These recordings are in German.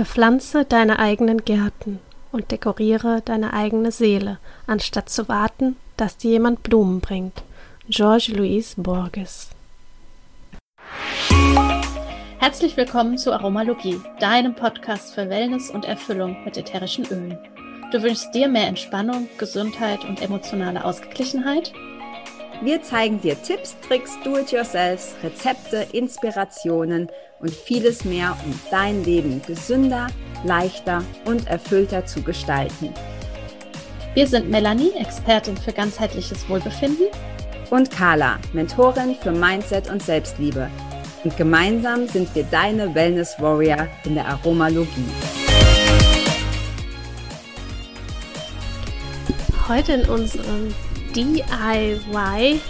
Bepflanze deine eigenen Gärten und dekoriere deine eigene Seele, anstatt zu warten, dass dir jemand Blumen bringt. George Louis Borges Herzlich willkommen zu Aromalogie, deinem Podcast für Wellness und Erfüllung mit ätherischen Ölen. Du wünschst dir mehr Entspannung, Gesundheit und emotionale Ausgeglichenheit? Wir zeigen dir Tipps, Tricks, Do-it-yourselfs, Rezepte, Inspirationen und vieles mehr, um dein Leben gesünder, leichter und erfüllter zu gestalten. Wir sind Melanie, Expertin für ganzheitliches Wohlbefinden. Und Carla, Mentorin für Mindset und Selbstliebe. Und gemeinsam sind wir deine Wellness Warrior in der Aromalogie. Heute in unserem DIY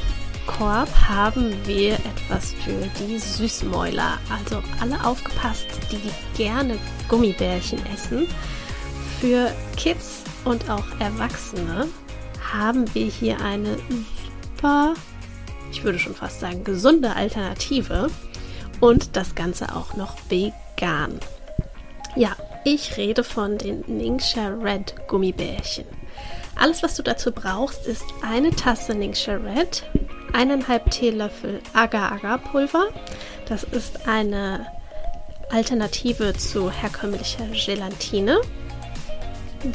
Korb haben wir etwas für die Süßmäuler. Also alle aufgepasst, die gerne Gummibärchen essen. Für Kids und auch Erwachsene haben wir hier eine super, ich würde schon fast sagen, gesunde Alternative. Und das Ganze auch noch vegan. Ja, ich rede von den Ningxia Red Gummibärchen. Alles, was du dazu brauchst, ist eine Tasse Ningxia Red, eineinhalb Teelöffel Agar-Agar-Pulver. Das ist eine Alternative zu herkömmlicher Gelatine.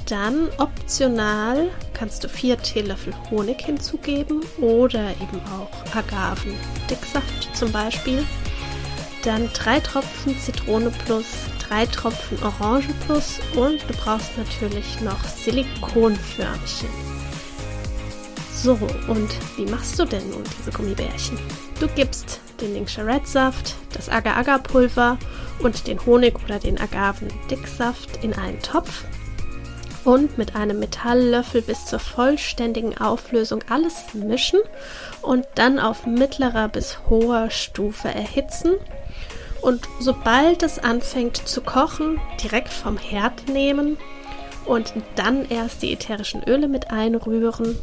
Dann optional kannst du vier Teelöffel Honig hinzugeben oder eben auch Agavendicksaft zum Beispiel. Dann drei Tropfen Zitrone plus, drei Tropfen Orange plus und du brauchst natürlich noch Silikonförmchen. So, und wie machst du denn nun diese Gummibärchen? Du gibst den Linkcharet-Saft, das Agar-Agar-Pulver und den Honig oder den Agavendicksaft in einen Topf und mit einem Metalllöffel bis zur vollständigen Auflösung alles mischen und dann auf mittlerer bis hoher Stufe erhitzen. Und sobald es anfängt zu kochen, direkt vom Herd nehmen und dann erst die ätherischen Öle mit einrühren.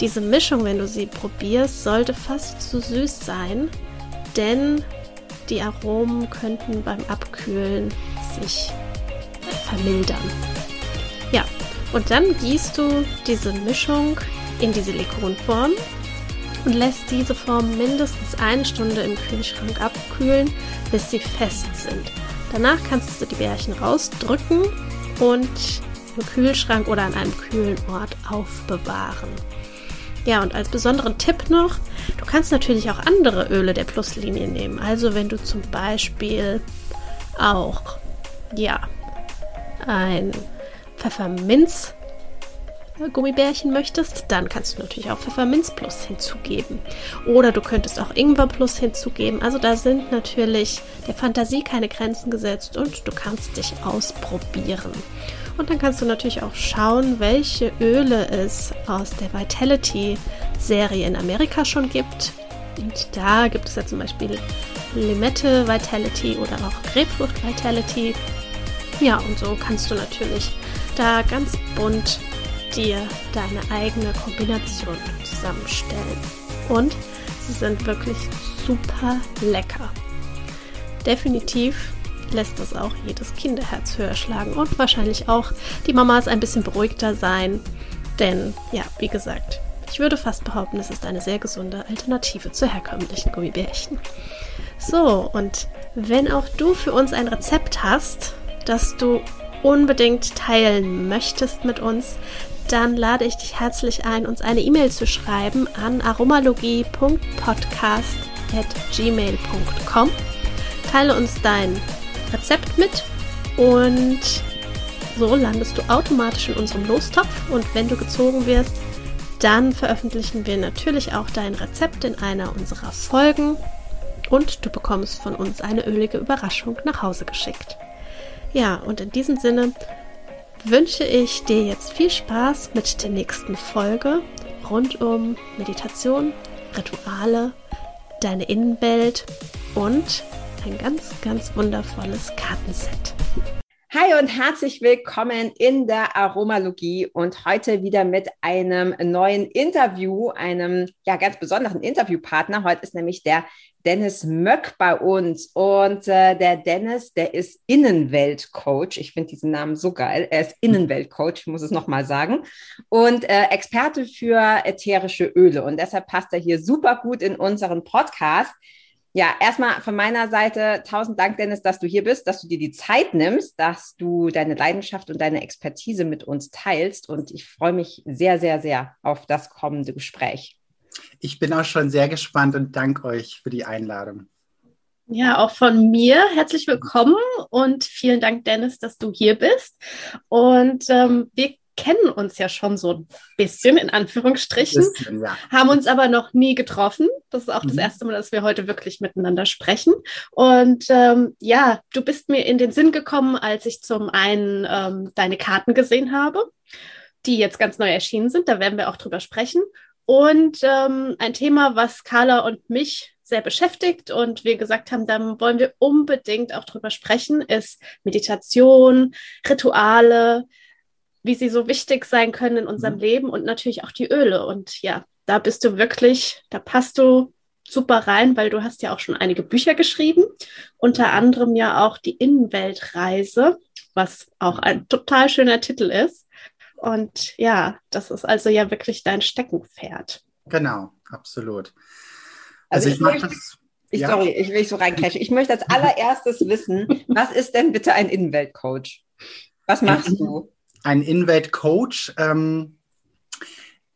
Diese Mischung, wenn du sie probierst, sollte fast zu süß sein, denn die Aromen könnten beim Abkühlen sich vermildern. Ja, und dann gießt du diese Mischung in die Silikonform und lässt diese Form mindestens eine Stunde im Kühlschrank abkühlen, bis sie fest sind. Danach kannst du die Bärchen rausdrücken und im Kühlschrank oder an einem kühlen Ort aufbewahren. Ja, und als besonderen Tipp noch, du kannst natürlich auch andere Öle der Pluslinie nehmen. Also wenn du zum Beispiel auch, ja, ein Pfefferminz Gummibärchen möchtest, dann kannst du natürlich auch Pfefferminz Plus hinzugeben. Oder du könntest auch Ingwer Plus hinzugeben. Also da sind natürlich der Fantasie keine Grenzen gesetzt und du kannst dich ausprobieren. Und dann kannst du natürlich auch schauen, welche Öle es aus der Vitality-Serie in Amerika schon gibt. Und da gibt es ja zum Beispiel Limette Vitality oder auch Grapefruit Vitality. Ja, und so kannst du natürlich da ganz bunt dir deine eigene Kombination zusammenstellen. Und sie sind wirklich super lecker. Definitiv lässt das auch jedes Kinderherz höher schlagen und wahrscheinlich auch die Mamas ein bisschen beruhigter sein. Denn, ja, wie gesagt, ich würde fast behaupten, es ist eine sehr gesunde Alternative zu herkömmlichen Gummibärchen. So, und wenn auch du für uns ein Rezept hast, das du unbedingt teilen möchtest mit uns, dann lade ich dich herzlich ein, uns eine E-Mail zu schreiben an aromalogie.podcast.gmail.com. Teile uns dein Rezept mit. Und so landest du automatisch in unserem Lostopf. Und wenn du gezogen wirst, dann veröffentlichen wir natürlich auch dein Rezept in einer unserer Folgen. Und du bekommst von uns eine ölige Überraschung nach Hause geschickt. Ja, und in diesem Sinne wünsche ich dir jetzt viel Spaß mit der nächsten Folge rund um Meditation, Rituale, deine Innenwelt und ein ganz, ganz wundervolles Kartenset. Hi und herzlich willkommen in der Aromalogie und heute wieder mit einem neuen Interview, einem ja ganz besonderen Interviewpartner. Heute ist nämlich der Dennis Möck bei uns und äh, der Dennis, der ist Innenweltcoach. Ich finde diesen Namen so geil. Er ist Innenweltcoach, muss es nochmal sagen und äh, Experte für ätherische Öle und deshalb passt er hier super gut in unseren Podcast. Ja, erstmal von meiner Seite tausend Dank, Dennis, dass du hier bist, dass du dir die Zeit nimmst, dass du deine Leidenschaft und deine Expertise mit uns teilst. Und ich freue mich sehr, sehr, sehr auf das kommende Gespräch. Ich bin auch schon sehr gespannt und danke euch für die Einladung. Ja, auch von mir herzlich willkommen und vielen Dank, Dennis, dass du hier bist. Und ähm, wir kennen uns ja schon so ein bisschen, in Anführungsstrichen, bisschen, ja. haben uns aber noch nie getroffen. Das ist auch mhm. das erste Mal, dass wir heute wirklich miteinander sprechen. Und ähm, ja, du bist mir in den Sinn gekommen, als ich zum einen ähm, deine Karten gesehen habe, die jetzt ganz neu erschienen sind. Da werden wir auch drüber sprechen. Und ähm, ein Thema, was Carla und mich sehr beschäftigt und wir gesagt haben, dann wollen wir unbedingt auch drüber sprechen, ist Meditation, Rituale, wie sie so wichtig sein können in unserem mhm. Leben und natürlich auch die Öle. Und ja, da bist du wirklich, da passt du super rein, weil du hast ja auch schon einige Bücher geschrieben, unter anderem ja auch die Innenweltreise, was auch ein total schöner Titel ist. Und ja, das ist also ja wirklich dein Steckenpferd. Genau, absolut. Also, also ich, ich mache das. Ich, ja. Sorry, ich will so reincrashen. Ich möchte als allererstes wissen, was ist denn bitte ein Innenweltcoach? Was machst du? Ein Inwelt-Coach ähm,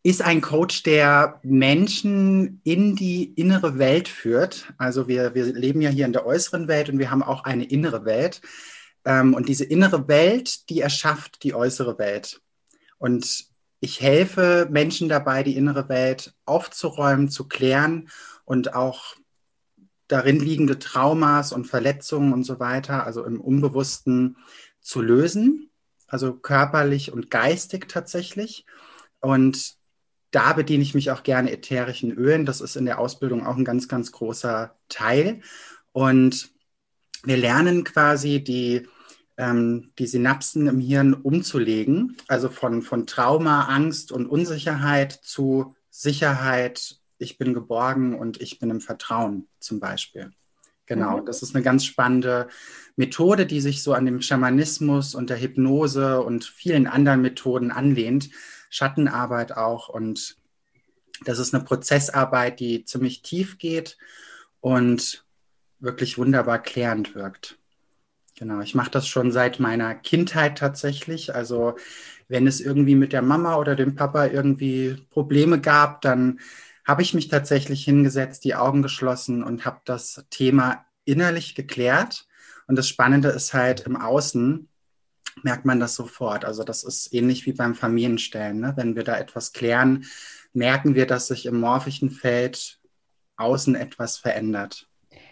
ist ein Coach, der Menschen in die innere Welt führt. Also wir, wir leben ja hier in der äußeren Welt und wir haben auch eine innere Welt. Ähm, und diese innere Welt, die erschafft die äußere Welt. Und ich helfe Menschen dabei, die innere Welt aufzuräumen, zu klären und auch darin liegende Traumas und Verletzungen und so weiter, also im Unbewussten zu lösen also körperlich und geistig tatsächlich. Und da bediene ich mich auch gerne ätherischen Ölen. Das ist in der Ausbildung auch ein ganz, ganz großer Teil. Und wir lernen quasi die, ähm, die Synapsen im Hirn umzulegen, also von, von Trauma, Angst und Unsicherheit zu Sicherheit, ich bin geborgen und ich bin im Vertrauen zum Beispiel. Genau, mhm. das ist eine ganz spannende Methode, die sich so an dem Schamanismus und der Hypnose und vielen anderen Methoden anlehnt. Schattenarbeit auch. Und das ist eine Prozessarbeit, die ziemlich tief geht und wirklich wunderbar klärend wirkt. Genau, ich mache das schon seit meiner Kindheit tatsächlich. Also wenn es irgendwie mit der Mama oder dem Papa irgendwie Probleme gab, dann habe ich mich tatsächlich hingesetzt, die Augen geschlossen und habe das Thema innerlich geklärt. Und das Spannende ist halt im Außen merkt man das sofort. Also das ist ähnlich wie beim Familienstellen. Ne? Wenn wir da etwas klären, merken wir, dass sich im morphischen Feld außen etwas verändert.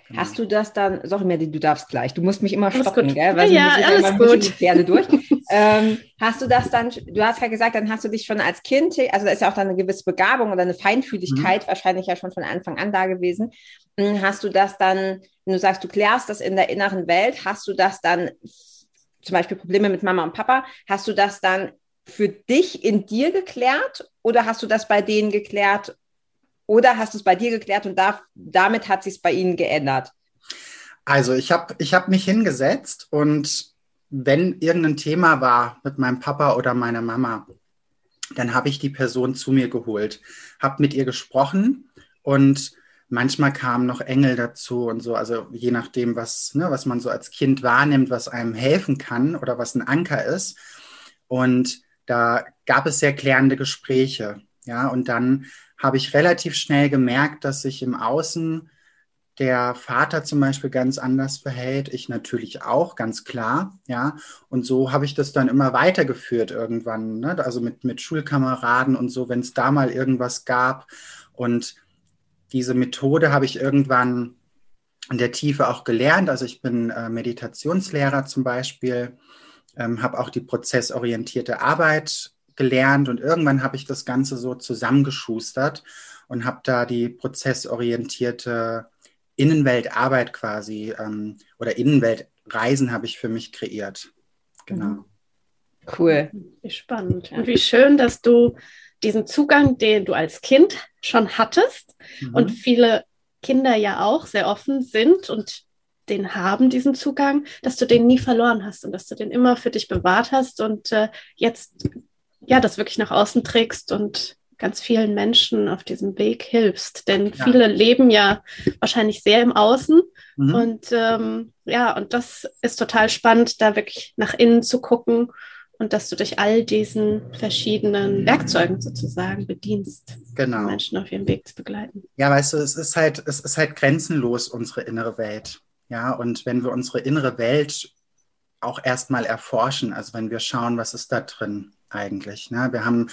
Genau. Hast du das dann, sorry Melly, du darfst gleich, du musst mich immer alles stoppen, gell? Weil ja, ja alles gut. Gerne durch. Ähm, hast du das dann, du hast ja gesagt, dann hast du dich schon als Kind, also da ist ja auch dann eine gewisse Begabung oder eine Feinfühligkeit mhm. wahrscheinlich ja schon von Anfang an da gewesen. Hm, hast du das dann, wenn du sagst, du klärst das in der inneren Welt, hast du das dann, zum Beispiel Probleme mit Mama und Papa, hast du das dann für dich in dir geklärt oder hast du das bei denen geklärt oder hast du es bei dir geklärt und da, damit hat sich es bei ihnen geändert? Also ich habe ich hab mich hingesetzt und wenn irgendein Thema war mit meinem Papa oder meiner Mama, dann habe ich die Person zu mir geholt, habe mit ihr gesprochen und manchmal kamen noch Engel dazu und so, also je nachdem, was, ne, was man so als Kind wahrnimmt, was einem helfen kann oder was ein Anker ist. Und da gab es sehr klärende Gespräche. Ja, und dann habe ich relativ schnell gemerkt, dass sich im Außen der Vater zum Beispiel ganz anders verhält, ich natürlich auch, ganz klar, ja. Und so habe ich das dann immer weitergeführt irgendwann, ne? also mit, mit Schulkameraden und so, wenn es da mal irgendwas gab. Und diese Methode habe ich irgendwann in der Tiefe auch gelernt. Also ich bin äh, Meditationslehrer zum Beispiel, ähm, habe auch die prozessorientierte Arbeit gelernt und irgendwann habe ich das Ganze so zusammengeschustert und habe da die prozessorientierte Innenweltarbeit quasi ähm, oder Innenweltreisen habe ich für mich kreiert. Genau. Cool. Wie spannend. Und wie schön, dass du diesen Zugang, den du als Kind schon hattest mhm. und viele Kinder ja auch sehr offen sind und den haben, diesen Zugang, dass du den nie verloren hast und dass du den immer für dich bewahrt hast und äh, jetzt ja das wirklich nach außen trägst und ganz vielen Menschen auf diesem Weg hilfst. Denn ja. viele leben ja wahrscheinlich sehr im Außen. Mhm. Und ähm, ja, und das ist total spannend, da wirklich nach innen zu gucken und dass du durch all diesen verschiedenen Werkzeugen sozusagen bedienst, genau. Menschen auf ihrem Weg zu begleiten. Ja, weißt du, es ist halt, es ist halt grenzenlos, unsere innere Welt. Ja, und wenn wir unsere innere Welt auch erstmal erforschen, also wenn wir schauen, was ist da drin eigentlich. Ne? Wir haben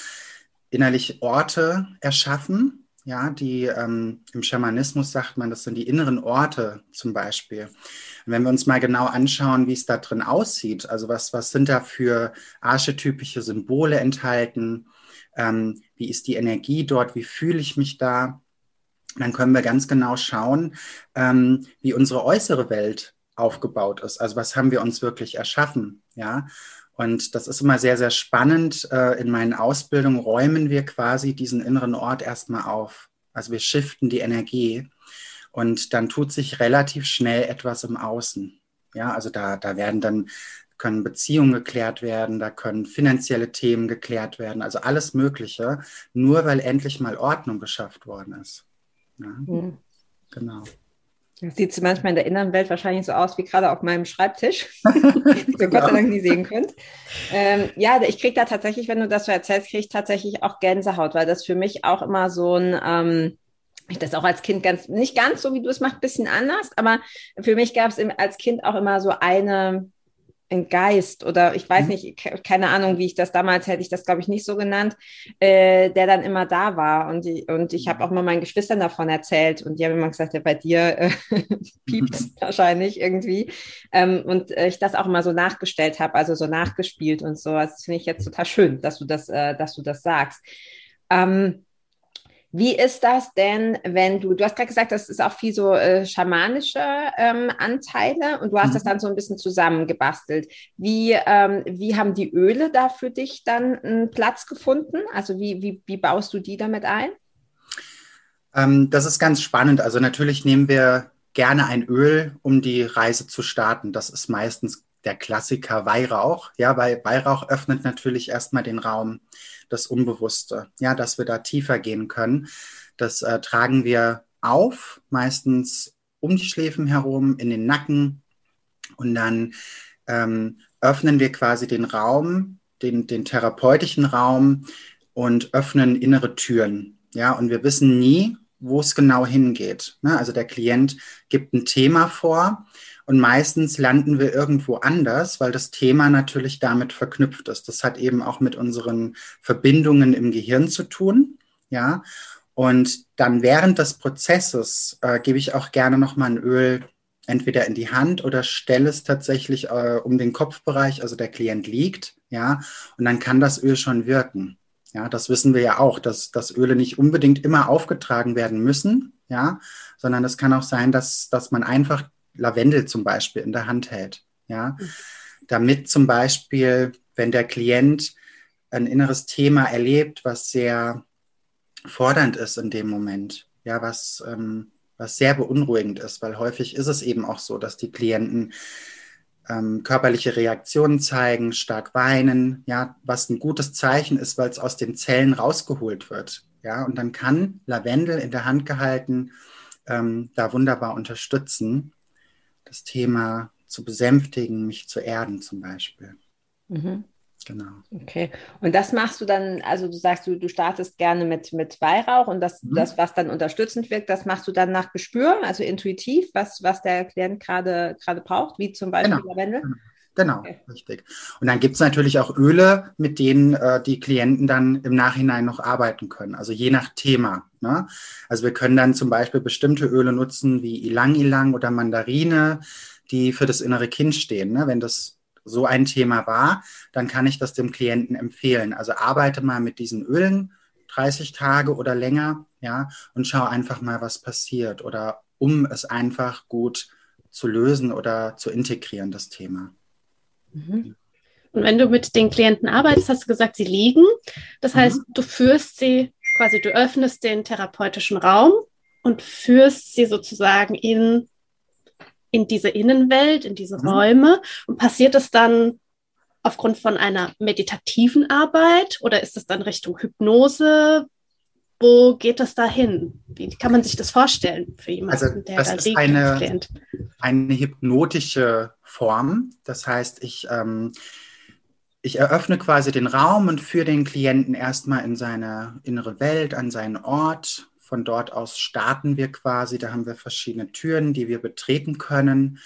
innerlich Orte erschaffen, ja, die ähm, im Schamanismus sagt man, das sind die inneren Orte zum Beispiel. Und wenn wir uns mal genau anschauen, wie es da drin aussieht, also was, was sind da für archetypische Symbole enthalten, ähm, wie ist die Energie dort, wie fühle ich mich da, dann können wir ganz genau schauen, ähm, wie unsere äußere Welt aufgebaut ist. Also was haben wir uns wirklich erschaffen, ja. Und das ist immer sehr, sehr spannend. Äh, in meinen Ausbildungen räumen wir quasi diesen inneren Ort erstmal auf. Also wir shiften die Energie und dann tut sich relativ schnell etwas im Außen. Ja, also da, da werden dann können Beziehungen geklärt werden, da können finanzielle Themen geklärt werden, also alles Mögliche, nur weil endlich mal Ordnung geschafft worden ist. Ja? Mhm. Genau. Das sieht manchmal in der inneren Welt wahrscheinlich so aus wie gerade auf meinem Schreibtisch, die ihr Gott sei Dank nie sehen könnt. Ähm, ja, ich kriege da tatsächlich, wenn du das so erzählst, kriege ich tatsächlich auch Gänsehaut, weil das für mich auch immer so ein, ähm, ich das auch als Kind ganz, nicht ganz so wie du es machst, bisschen anders, aber für mich gab es als Kind auch immer so eine, ein Geist oder ich weiß mhm. nicht, keine Ahnung, wie ich das damals hätte ich das, glaube ich, nicht so genannt, äh, der dann immer da war. Und, die, und ich habe mhm. auch mal meinen Geschwistern davon erzählt und die haben immer gesagt, ja, bei dir äh, piept wahrscheinlich irgendwie. Ähm, und äh, ich das auch immer so nachgestellt habe, also so nachgespielt und so. Also das finde ich jetzt total schön, dass du das, äh, dass du das sagst. Ähm, wie ist das denn, wenn du, du hast gerade gesagt, das ist auch viel so äh, schamanische ähm, Anteile und du hast mhm. das dann so ein bisschen zusammengebastelt. Wie, ähm, wie haben die Öle da für dich dann einen Platz gefunden? Also wie, wie, wie baust du die damit ein? Ähm, das ist ganz spannend. Also natürlich nehmen wir gerne ein Öl, um die Reise zu starten. Das ist meistens der Klassiker Weihrauch. Ja, weil Weihrauch öffnet natürlich erstmal den Raum das Unbewusste, ja, dass wir da tiefer gehen können. Das äh, tragen wir auf, meistens um die Schläfen herum, in den Nacken und dann ähm, öffnen wir quasi den Raum, den, den therapeutischen Raum und öffnen innere Türen. Ja, und wir wissen nie, wo es genau hingeht. Ne? Also der Klient gibt ein Thema vor und meistens landen wir irgendwo anders, weil das Thema natürlich damit verknüpft ist. Das hat eben auch mit unseren Verbindungen im Gehirn zu tun. Ja. Und dann während des Prozesses äh, gebe ich auch gerne nochmal ein Öl entweder in die Hand oder stelle es tatsächlich äh, um den Kopfbereich, also der Klient liegt, ja, und dann kann das Öl schon wirken. Ja, das wissen wir ja auch, dass, dass Öle nicht unbedingt immer aufgetragen werden müssen, ja, sondern es kann auch sein, dass, dass man einfach Lavendel zum Beispiel in der Hand hält. Ja? Mhm. Damit zum Beispiel, wenn der Klient ein inneres Thema erlebt, was sehr fordernd ist in dem Moment, ja, was, ähm, was sehr beunruhigend ist, weil häufig ist es eben auch so, dass die Klienten ähm, körperliche Reaktionen zeigen, stark weinen, ja, was ein gutes Zeichen ist, weil es aus den Zellen rausgeholt wird. Ja, und dann kann Lavendel in der Hand gehalten ähm, da wunderbar unterstützen das Thema zu besänftigen, mich zu erden zum Beispiel. Mhm. Genau. Okay. Und das machst du dann, also du sagst, du, du startest gerne mit, mit Weihrauch und das, mhm. das, was dann unterstützend wirkt, das machst du dann nach Gespür, also intuitiv, was, was der Klient gerade braucht, wie zum Beispiel genau. Lavendel? Genau. Okay. richtig. Und dann gibt es natürlich auch Öle, mit denen äh, die Klienten dann im Nachhinein noch arbeiten können. Also je nach Thema. Ne? Also wir können dann zum Beispiel bestimmte Öle nutzen wie Ilang Ilang oder Mandarine, die für das innere Kind stehen. Ne? Wenn das so ein Thema war, dann kann ich das dem Klienten empfehlen. Also arbeite mal mit diesen Ölen 30 Tage oder länger, ja, und schau einfach mal, was passiert oder um es einfach gut zu lösen oder zu integrieren, das Thema. Mhm. Und wenn du mit den Klienten arbeitest, hast du gesagt, sie liegen. Das heißt, mhm. du führst sie quasi, du öffnest den therapeutischen Raum und führst sie sozusagen in, in diese Innenwelt, in diese mhm. Räume. Und passiert das dann aufgrund von einer meditativen Arbeit oder ist es dann Richtung Hypnose? Wo geht das da hin? Wie kann man sich das vorstellen für jemanden, also, der da liegt eine, Klient? Eine hypnotische Form. Das heißt, ich, ähm, ich eröffne quasi den Raum und führe den Klienten erstmal in seine innere Welt, an seinen Ort. Von dort aus starten wir quasi. Da haben wir verschiedene Türen, die wir betreten können.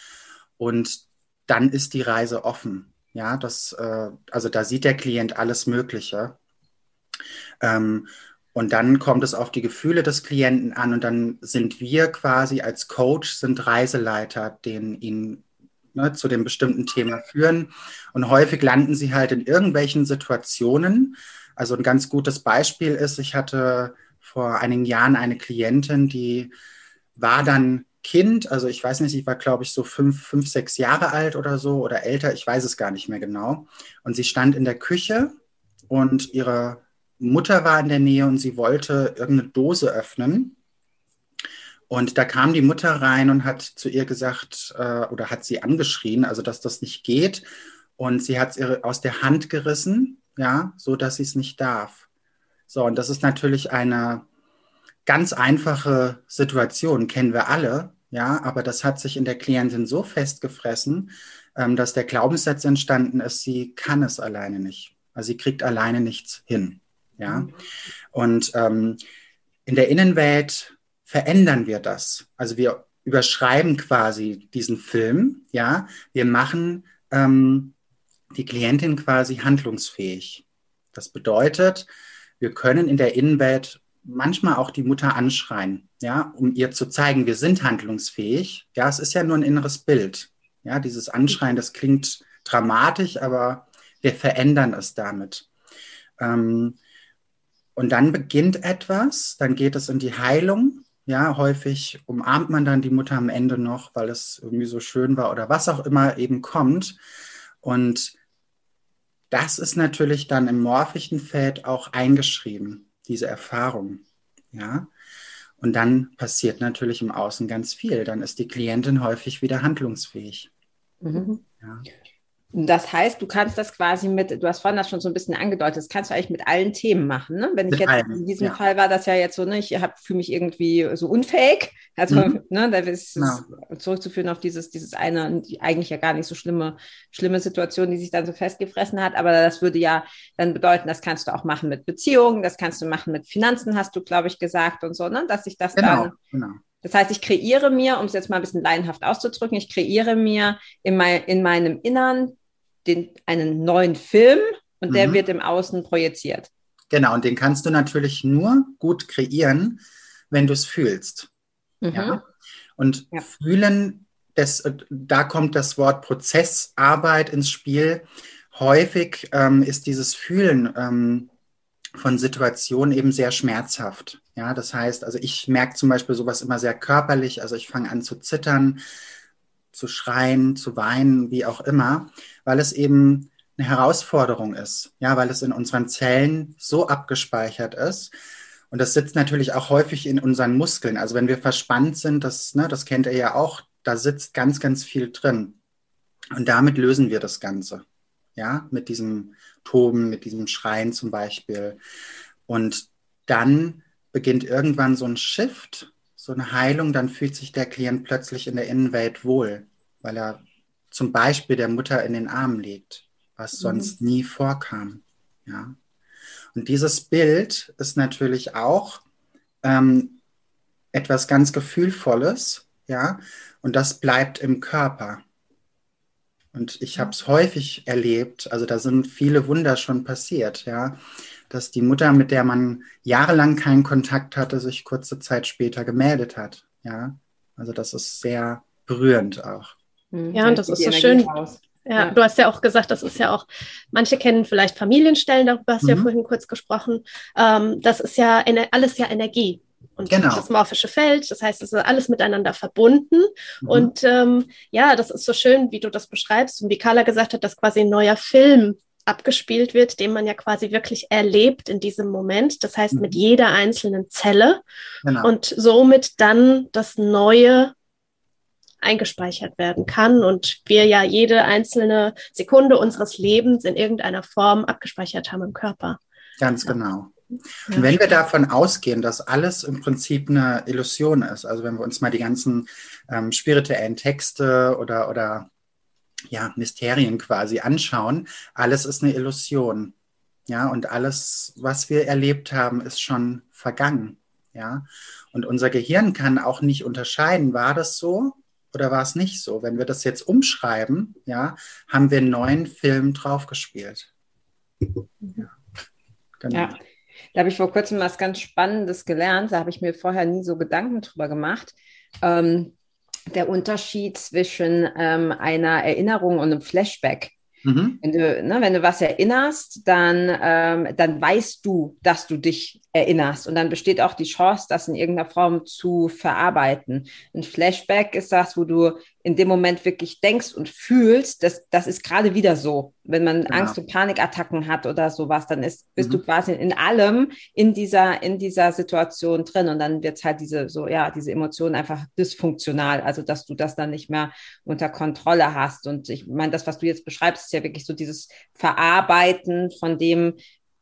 Und dann ist die Reise offen. Ja, das, äh, also da sieht der Klient alles Mögliche. Ähm, und dann kommt es auf die Gefühle des Klienten an und dann sind wir quasi als Coach, sind Reiseleiter, den ihn ne, zu dem bestimmten Thema führen. Und häufig landen sie halt in irgendwelchen Situationen. Also ein ganz gutes Beispiel ist, ich hatte vor einigen Jahren eine Klientin, die war dann Kind, also ich weiß nicht, ich war, glaube ich, so fünf, fünf, sechs Jahre alt oder so oder älter, ich weiß es gar nicht mehr genau. Und sie stand in der Küche und ihre Mutter war in der Nähe und sie wollte irgendeine Dose öffnen. Und da kam die Mutter rein und hat zu ihr gesagt äh, oder hat sie angeschrien, also dass das nicht geht. Und sie hat es ihr aus der Hand gerissen, ja, so dass sie es nicht darf. So, und das ist natürlich eine ganz einfache Situation, kennen wir alle. Ja, aber das hat sich in der Klientin so festgefressen, ähm, dass der Glaubenssatz entstanden ist, sie kann es alleine nicht. Also sie kriegt alleine nichts hin. Ja. Mhm. Und ähm, in der Innenwelt verändern wir das. Also wir überschreiben quasi diesen Film. Ja, wir machen ähm, die Klientin quasi handlungsfähig. Das bedeutet, wir können in der Innenwelt manchmal auch die Mutter anschreien, ja, um ihr zu zeigen, wir sind handlungsfähig. Ja, es ist ja nur ein inneres Bild. Ja, dieses Anschreien, das klingt dramatisch, aber wir verändern es damit. Ähm, und dann beginnt etwas, dann geht es in die Heilung. Ja, häufig umarmt man dann die Mutter am Ende noch, weil es irgendwie so schön war oder was auch immer eben kommt. Und das ist natürlich dann im morphischen Feld auch eingeschrieben diese Erfahrung. Ja. Und dann passiert natürlich im Außen ganz viel. Dann ist die Klientin häufig wieder handlungsfähig. Mhm. Ja. Das heißt, du kannst das quasi mit, du hast vorhin das schon so ein bisschen angedeutet, das kannst du eigentlich mit allen Themen machen. Ne? Wenn ich jetzt in diesem ja. Fall war das ja jetzt so, ne, ich fühle mich irgendwie so unfähig. Also, mhm. ne, da ist genau. zurückzuführen auf dieses, dieses eine, eigentlich ja gar nicht so schlimme, schlimme Situation, die sich dann so festgefressen hat. Aber das würde ja dann bedeuten, das kannst du auch machen mit Beziehungen, das kannst du machen mit Finanzen, hast du, glaube ich, gesagt und so, ne? Dass sich das genau, dann. Genau. Das heißt, ich kreiere mir, um es jetzt mal ein bisschen laienhaft auszudrücken, ich kreiere mir in, mein, in meinem Innern den, einen neuen Film und der mhm. wird im Außen projiziert. Genau, und den kannst du natürlich nur gut kreieren, wenn du es fühlst. Mhm. Ja? Und ja. fühlen, das, da kommt das Wort Prozessarbeit ins Spiel. Häufig ähm, ist dieses Fühlen ähm, von Situationen eben sehr schmerzhaft. Ja, das heißt, also ich merke zum Beispiel sowas immer sehr körperlich, also ich fange an zu zittern, zu schreien, zu weinen, wie auch immer, weil es eben eine Herausforderung ist, ja, weil es in unseren Zellen so abgespeichert ist. Und das sitzt natürlich auch häufig in unseren Muskeln. Also wenn wir verspannt sind, das, ne, das kennt ihr ja auch, da sitzt ganz, ganz viel drin. Und damit lösen wir das Ganze. Ja, mit diesem Toben, mit diesem Schreien zum Beispiel. Und dann beginnt irgendwann so ein Shift, so eine Heilung, dann fühlt sich der Klient plötzlich in der Innenwelt wohl, weil er zum Beispiel der Mutter in den Armen liegt, was mhm. sonst mhm. nie vorkam. Ja. Und dieses Bild ist natürlich auch ähm, etwas ganz Gefühlvolles, ja, und das bleibt im Körper. Und ich habe es häufig erlebt, also da sind viele Wunder schon passiert, ja dass die Mutter, mit der man jahrelang keinen Kontakt hatte, sich kurze Zeit später gemeldet hat. Ja, also das ist sehr berührend auch. Hm, ja, und das ist so schön. Ja, ja, du hast ja auch gesagt, das ist ja auch, manche kennen vielleicht Familienstellen, darüber hast du mhm. ja vorhin kurz gesprochen. Ähm, das ist ja alles ja Energie. und genau. das morphische Feld. Das heißt, es ist alles miteinander verbunden. Mhm. Und ähm, ja, das ist so schön, wie du das beschreibst und wie Carla gesagt hat, dass quasi ein neuer Film abgespielt wird, den man ja quasi wirklich erlebt in diesem Moment. Das heißt, mhm. mit jeder einzelnen Zelle genau. und somit dann das Neue eingespeichert werden kann und wir ja jede einzelne Sekunde unseres Lebens in irgendeiner Form abgespeichert haben im Körper. Ganz genau. Und wenn wir davon ausgehen, dass alles im Prinzip eine Illusion ist, also wenn wir uns mal die ganzen ähm, spirituellen Texte oder, oder ja, Mysterien quasi anschauen, alles ist eine Illusion. Ja, und alles, was wir erlebt haben, ist schon vergangen. Ja, und unser Gehirn kann auch nicht unterscheiden, war das so oder war es nicht so? Wenn wir das jetzt umschreiben, ja, haben wir einen neuen Film draufgespielt. Ja, genau. Ja. Da habe ich vor kurzem was ganz Spannendes gelernt. Da habe ich mir vorher nie so Gedanken drüber gemacht. Ähm, der Unterschied zwischen ähm, einer Erinnerung und einem Flashback. Mhm. Wenn, du, ne, wenn du was erinnerst, dann, ähm, dann weißt du, dass du dich erinnerst. Und dann besteht auch die Chance, das in irgendeiner Form zu verarbeiten. Ein Flashback ist das, wo du in dem Moment wirklich denkst und fühlst, dass das ist gerade wieder so. Wenn man genau. Angst- und Panikattacken hat oder sowas, dann ist, bist mhm. du quasi in allem in dieser, in dieser Situation drin und dann wird halt diese, so, ja, diese Emotionen einfach dysfunktional, also dass du das dann nicht mehr unter Kontrolle hast. Und ich meine, das, was du jetzt beschreibst, ist ja wirklich so dieses Verarbeiten von dem,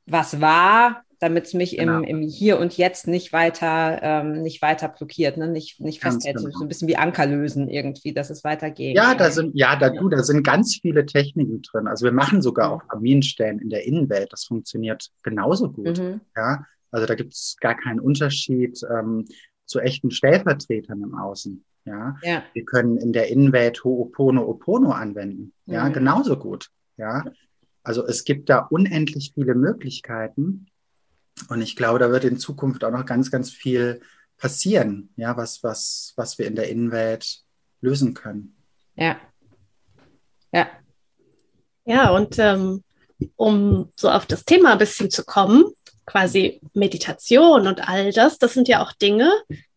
was war, damit es mich genau. im, im Hier und Jetzt nicht weiter, ähm, nicht weiter blockiert, ne? nicht, nicht festhält. Genau. So ein bisschen wie Anker lösen irgendwie, dass es weitergeht. Ja, da sind, ja, da, Du, da sind ganz viele Techniken drin. Also wir machen sogar auch Aminstellen in der Innenwelt. Das funktioniert genauso gut. Mhm. Ja, also da gibt es gar keinen Unterschied ähm, zu echten Stellvertretern im Außen. Ja? ja, wir können in der Innenwelt Ho'oponopono anwenden. Ja, mhm. genauso gut. Ja, also es gibt da unendlich viele Möglichkeiten. Und ich glaube, da wird in Zukunft auch noch ganz, ganz viel passieren, ja, was, was, was wir in der Innenwelt lösen können. Ja. Ja. Ja, und ähm, um so auf das Thema ein bisschen zu kommen, quasi Meditation und all das, das sind ja auch Dinge.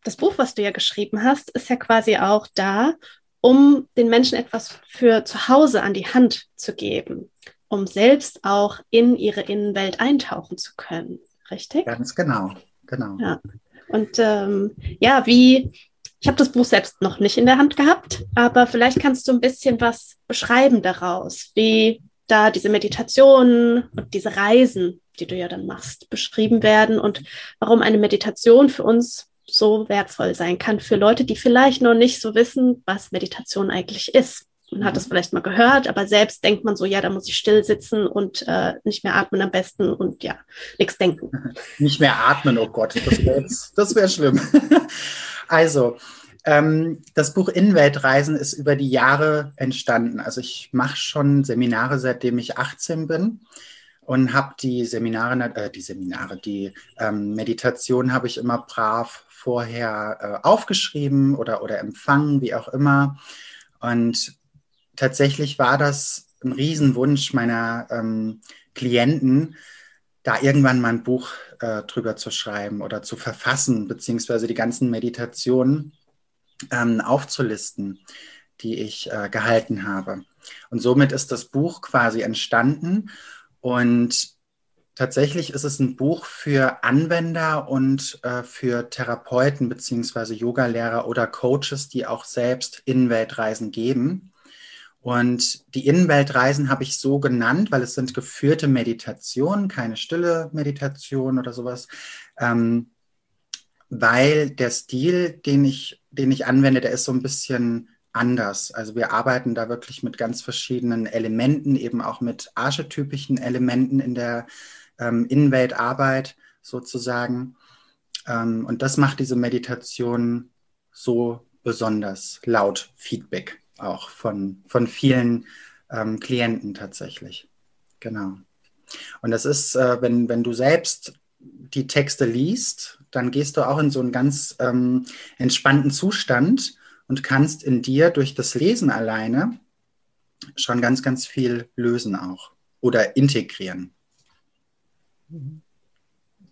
Das Buch, was du ja geschrieben hast, ist ja quasi auch da, um den Menschen etwas für zu Hause an die Hand zu geben, um selbst auch in ihre Innenwelt eintauchen zu können richtig? Ganz genau, genau. Ja. Und ähm, ja, wie, ich habe das Buch selbst noch nicht in der Hand gehabt, aber vielleicht kannst du ein bisschen was beschreiben daraus, wie da diese Meditationen und diese Reisen, die du ja dann machst, beschrieben werden und warum eine Meditation für uns so wertvoll sein kann für Leute, die vielleicht noch nicht so wissen, was Meditation eigentlich ist. Man hat das vielleicht mal gehört, aber selbst denkt man so, ja, da muss ich still sitzen und äh, nicht mehr atmen am besten und ja, nichts denken. Nicht mehr atmen, oh Gott, das wäre wär schlimm. also, ähm, das Buch Innenweltreisen ist über die Jahre entstanden. Also ich mache schon Seminare, seitdem ich 18 bin und habe die Seminare, äh, die Seminare, die ähm, Meditation habe ich immer brav vorher äh, aufgeschrieben oder, oder empfangen, wie auch immer. Und tatsächlich war das ein Riesenwunsch meiner ähm, Klienten, da irgendwann mal ein Buch äh, drüber zu schreiben oder zu verfassen, beziehungsweise die ganzen Meditationen ähm, aufzulisten, die ich äh, gehalten habe. Und somit ist das Buch quasi entstanden. Und tatsächlich ist es ein Buch für Anwender und äh, für Therapeuten beziehungsweise Yogalehrer oder Coaches, die auch selbst Innenweltreisen geben. Und die Innenweltreisen habe ich so genannt, weil es sind geführte Meditationen, keine stille Meditation oder sowas, ähm, weil der Stil, den ich, den ich anwende, der ist so ein bisschen anders. Also wir arbeiten da wirklich mit ganz verschiedenen Elementen, eben auch mit archetypischen Elementen in der ähm, Innenweltarbeit sozusagen. Ähm, und das macht diese Meditation so besonders laut Feedback auch von, von vielen ähm, Klienten tatsächlich. Genau. Und das ist, äh, wenn, wenn du selbst die Texte liest, dann gehst du auch in so einen ganz ähm, entspannten Zustand und kannst in dir durch das Lesen alleine schon ganz, ganz viel lösen auch oder integrieren.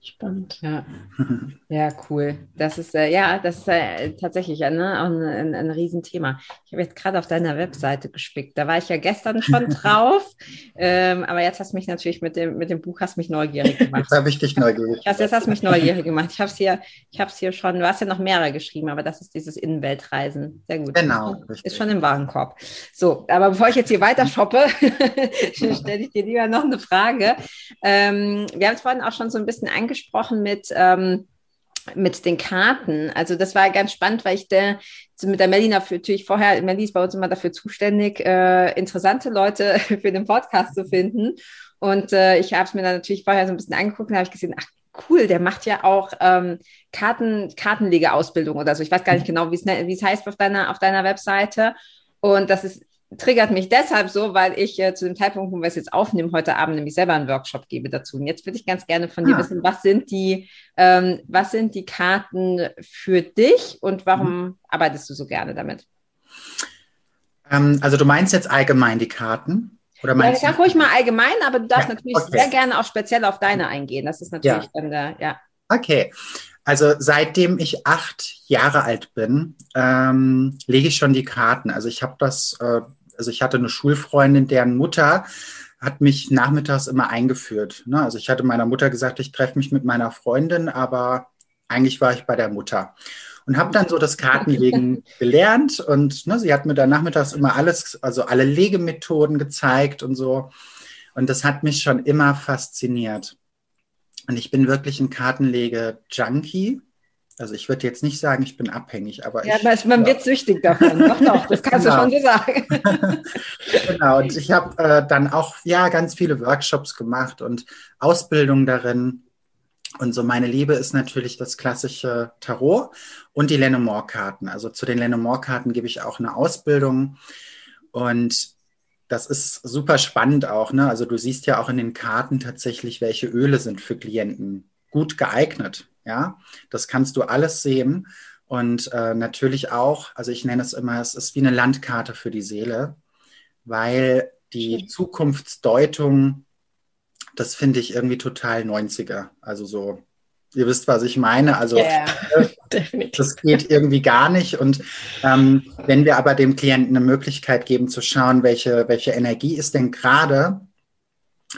Spannend. Ja, ja cool. Das ist äh, ja, das ist äh, tatsächlich äh, ne, auch ein, ein, ein Riesenthema. Ich habe jetzt gerade auf deiner Webseite gespickt. Da war ich ja gestern schon drauf, ähm, aber jetzt hast du mich natürlich mit dem mit dem Buch hast mich neugierig gemacht. Jetzt habe ich dich neugierig. Jetzt, jetzt hast du mich neugierig gemacht. Ich habe es hier, ich habe es hier schon. Du hast ja noch mehrere geschrieben, aber das ist dieses Innenweltreisen. Sehr gut. Genau. Richtig. Ist schon im Warenkorb. So, aber bevor ich jetzt hier weiter shoppe, stelle ich dir lieber noch eine Frage. Ähm, wir haben es vorhin auch schon so ein bisschen angesprochen angesprochen mit, ähm, mit den Karten. Also das war ganz spannend, weil ich der, mit der Melina natürlich vorher, Melli ist bei uns immer dafür zuständig, äh, interessante Leute für den Podcast zu finden. Und äh, ich habe es mir dann natürlich vorher so ein bisschen angeguckt und habe ich gesehen, ach cool, der macht ja auch ähm, Karten, Kartenlegeausbildung oder so. Ich weiß gar nicht genau, wie ne, es heißt auf deiner, auf deiner Webseite. Und das ist triggert mich deshalb so, weil ich äh, zu dem Zeitpunkt, wo wir es jetzt aufnehmen, heute Abend nämlich selber einen Workshop gebe dazu. Und jetzt würde ich ganz gerne von dir ah. wissen, was sind die, ähm, was sind die Karten für dich und warum mhm. arbeitest du so gerne damit? Ähm, also du meinst jetzt allgemein die Karten? Oder meinst ja, ich sag ruhig mal allgemein, aber du darfst ja, natürlich okay. sehr gerne auch speziell auf deine eingehen. Das ist natürlich ja. dann der, ja. Okay. Also seitdem ich acht Jahre alt bin, ähm, lege ich schon die Karten. Also ich habe das, äh, also ich hatte eine Schulfreundin, deren Mutter hat mich nachmittags immer eingeführt. Ne? Also ich hatte meiner Mutter gesagt, ich treffe mich mit meiner Freundin, aber eigentlich war ich bei der Mutter. Und habe dann so das Kartenlegen gelernt und ne, sie hat mir dann nachmittags immer alles, also alle Legemethoden gezeigt und so. Und das hat mich schon immer fasziniert. Und ich bin wirklich ein Kartenlege-Junkie. Also ich würde jetzt nicht sagen, ich bin abhängig, aber ja, ich, man ja. wird süchtig davon. doch, doch, das kannst genau. du schon so sagen. genau, und ich habe äh, dann auch ja ganz viele Workshops gemacht und Ausbildung darin. Und so meine Liebe ist natürlich das klassische Tarot und die Lenormand-Karten. Also zu den Lenormand-Karten gebe ich auch eine Ausbildung. Und das ist super spannend auch. Ne? Also du siehst ja auch in den Karten tatsächlich, welche Öle sind für Klienten gut geeignet. Ja, das kannst du alles sehen. Und äh, natürlich auch, also ich nenne es immer, es ist wie eine Landkarte für die Seele, weil die Zukunftsdeutung, das finde ich irgendwie total 90er. Also so Ihr wisst, was ich meine. Also yeah, das geht irgendwie gar nicht. Und ähm, wenn wir aber dem Klienten eine Möglichkeit geben zu schauen, welche, welche Energie ist denn gerade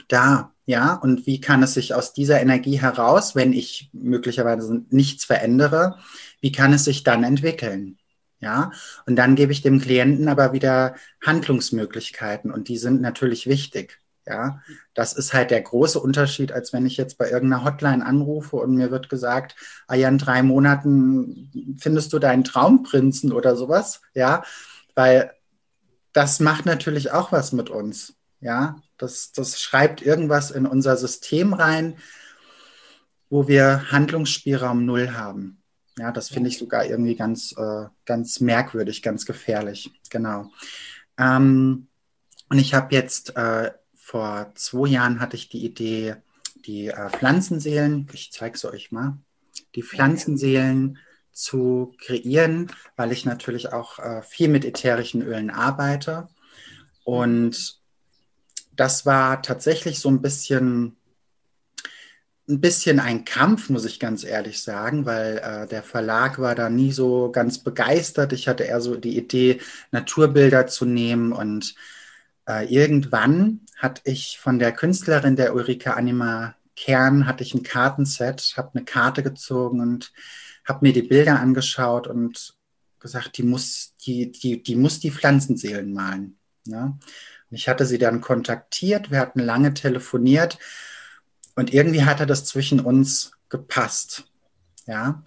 da, ja, und wie kann es sich aus dieser Energie heraus, wenn ich möglicherweise nichts verändere, wie kann es sich dann entwickeln? Ja, und dann gebe ich dem Klienten aber wieder Handlungsmöglichkeiten und die sind natürlich wichtig. Ja, das ist halt der große Unterschied, als wenn ich jetzt bei irgendeiner Hotline anrufe und mir wird gesagt, ah ja, in drei Monaten findest du deinen Traumprinzen oder sowas. Ja, weil das macht natürlich auch was mit uns. Ja, das, das schreibt irgendwas in unser System rein, wo wir Handlungsspielraum null haben. Ja, das finde ich sogar irgendwie ganz, äh, ganz merkwürdig, ganz gefährlich. Genau. Ähm, und ich habe jetzt äh, vor zwei Jahren hatte ich die Idee, die äh, Pflanzenseelen, ich zeige es euch mal, die Pflanzenseelen zu kreieren, weil ich natürlich auch äh, viel mit ätherischen Ölen arbeite. Und das war tatsächlich so ein bisschen ein bisschen ein Kampf, muss ich ganz ehrlich sagen, weil äh, der Verlag war da nie so ganz begeistert. Ich hatte eher so die Idee, Naturbilder zu nehmen und äh, irgendwann hatte ich von der Künstlerin der Ulrike Anima Kern, hatte ich ein Kartenset, habe eine Karte gezogen und habe mir die Bilder angeschaut und gesagt, die muss die, die, die, muss die Pflanzenseelen malen. Ja? Ich hatte sie dann kontaktiert, wir hatten lange telefoniert und irgendwie hatte das zwischen uns gepasst. Ja.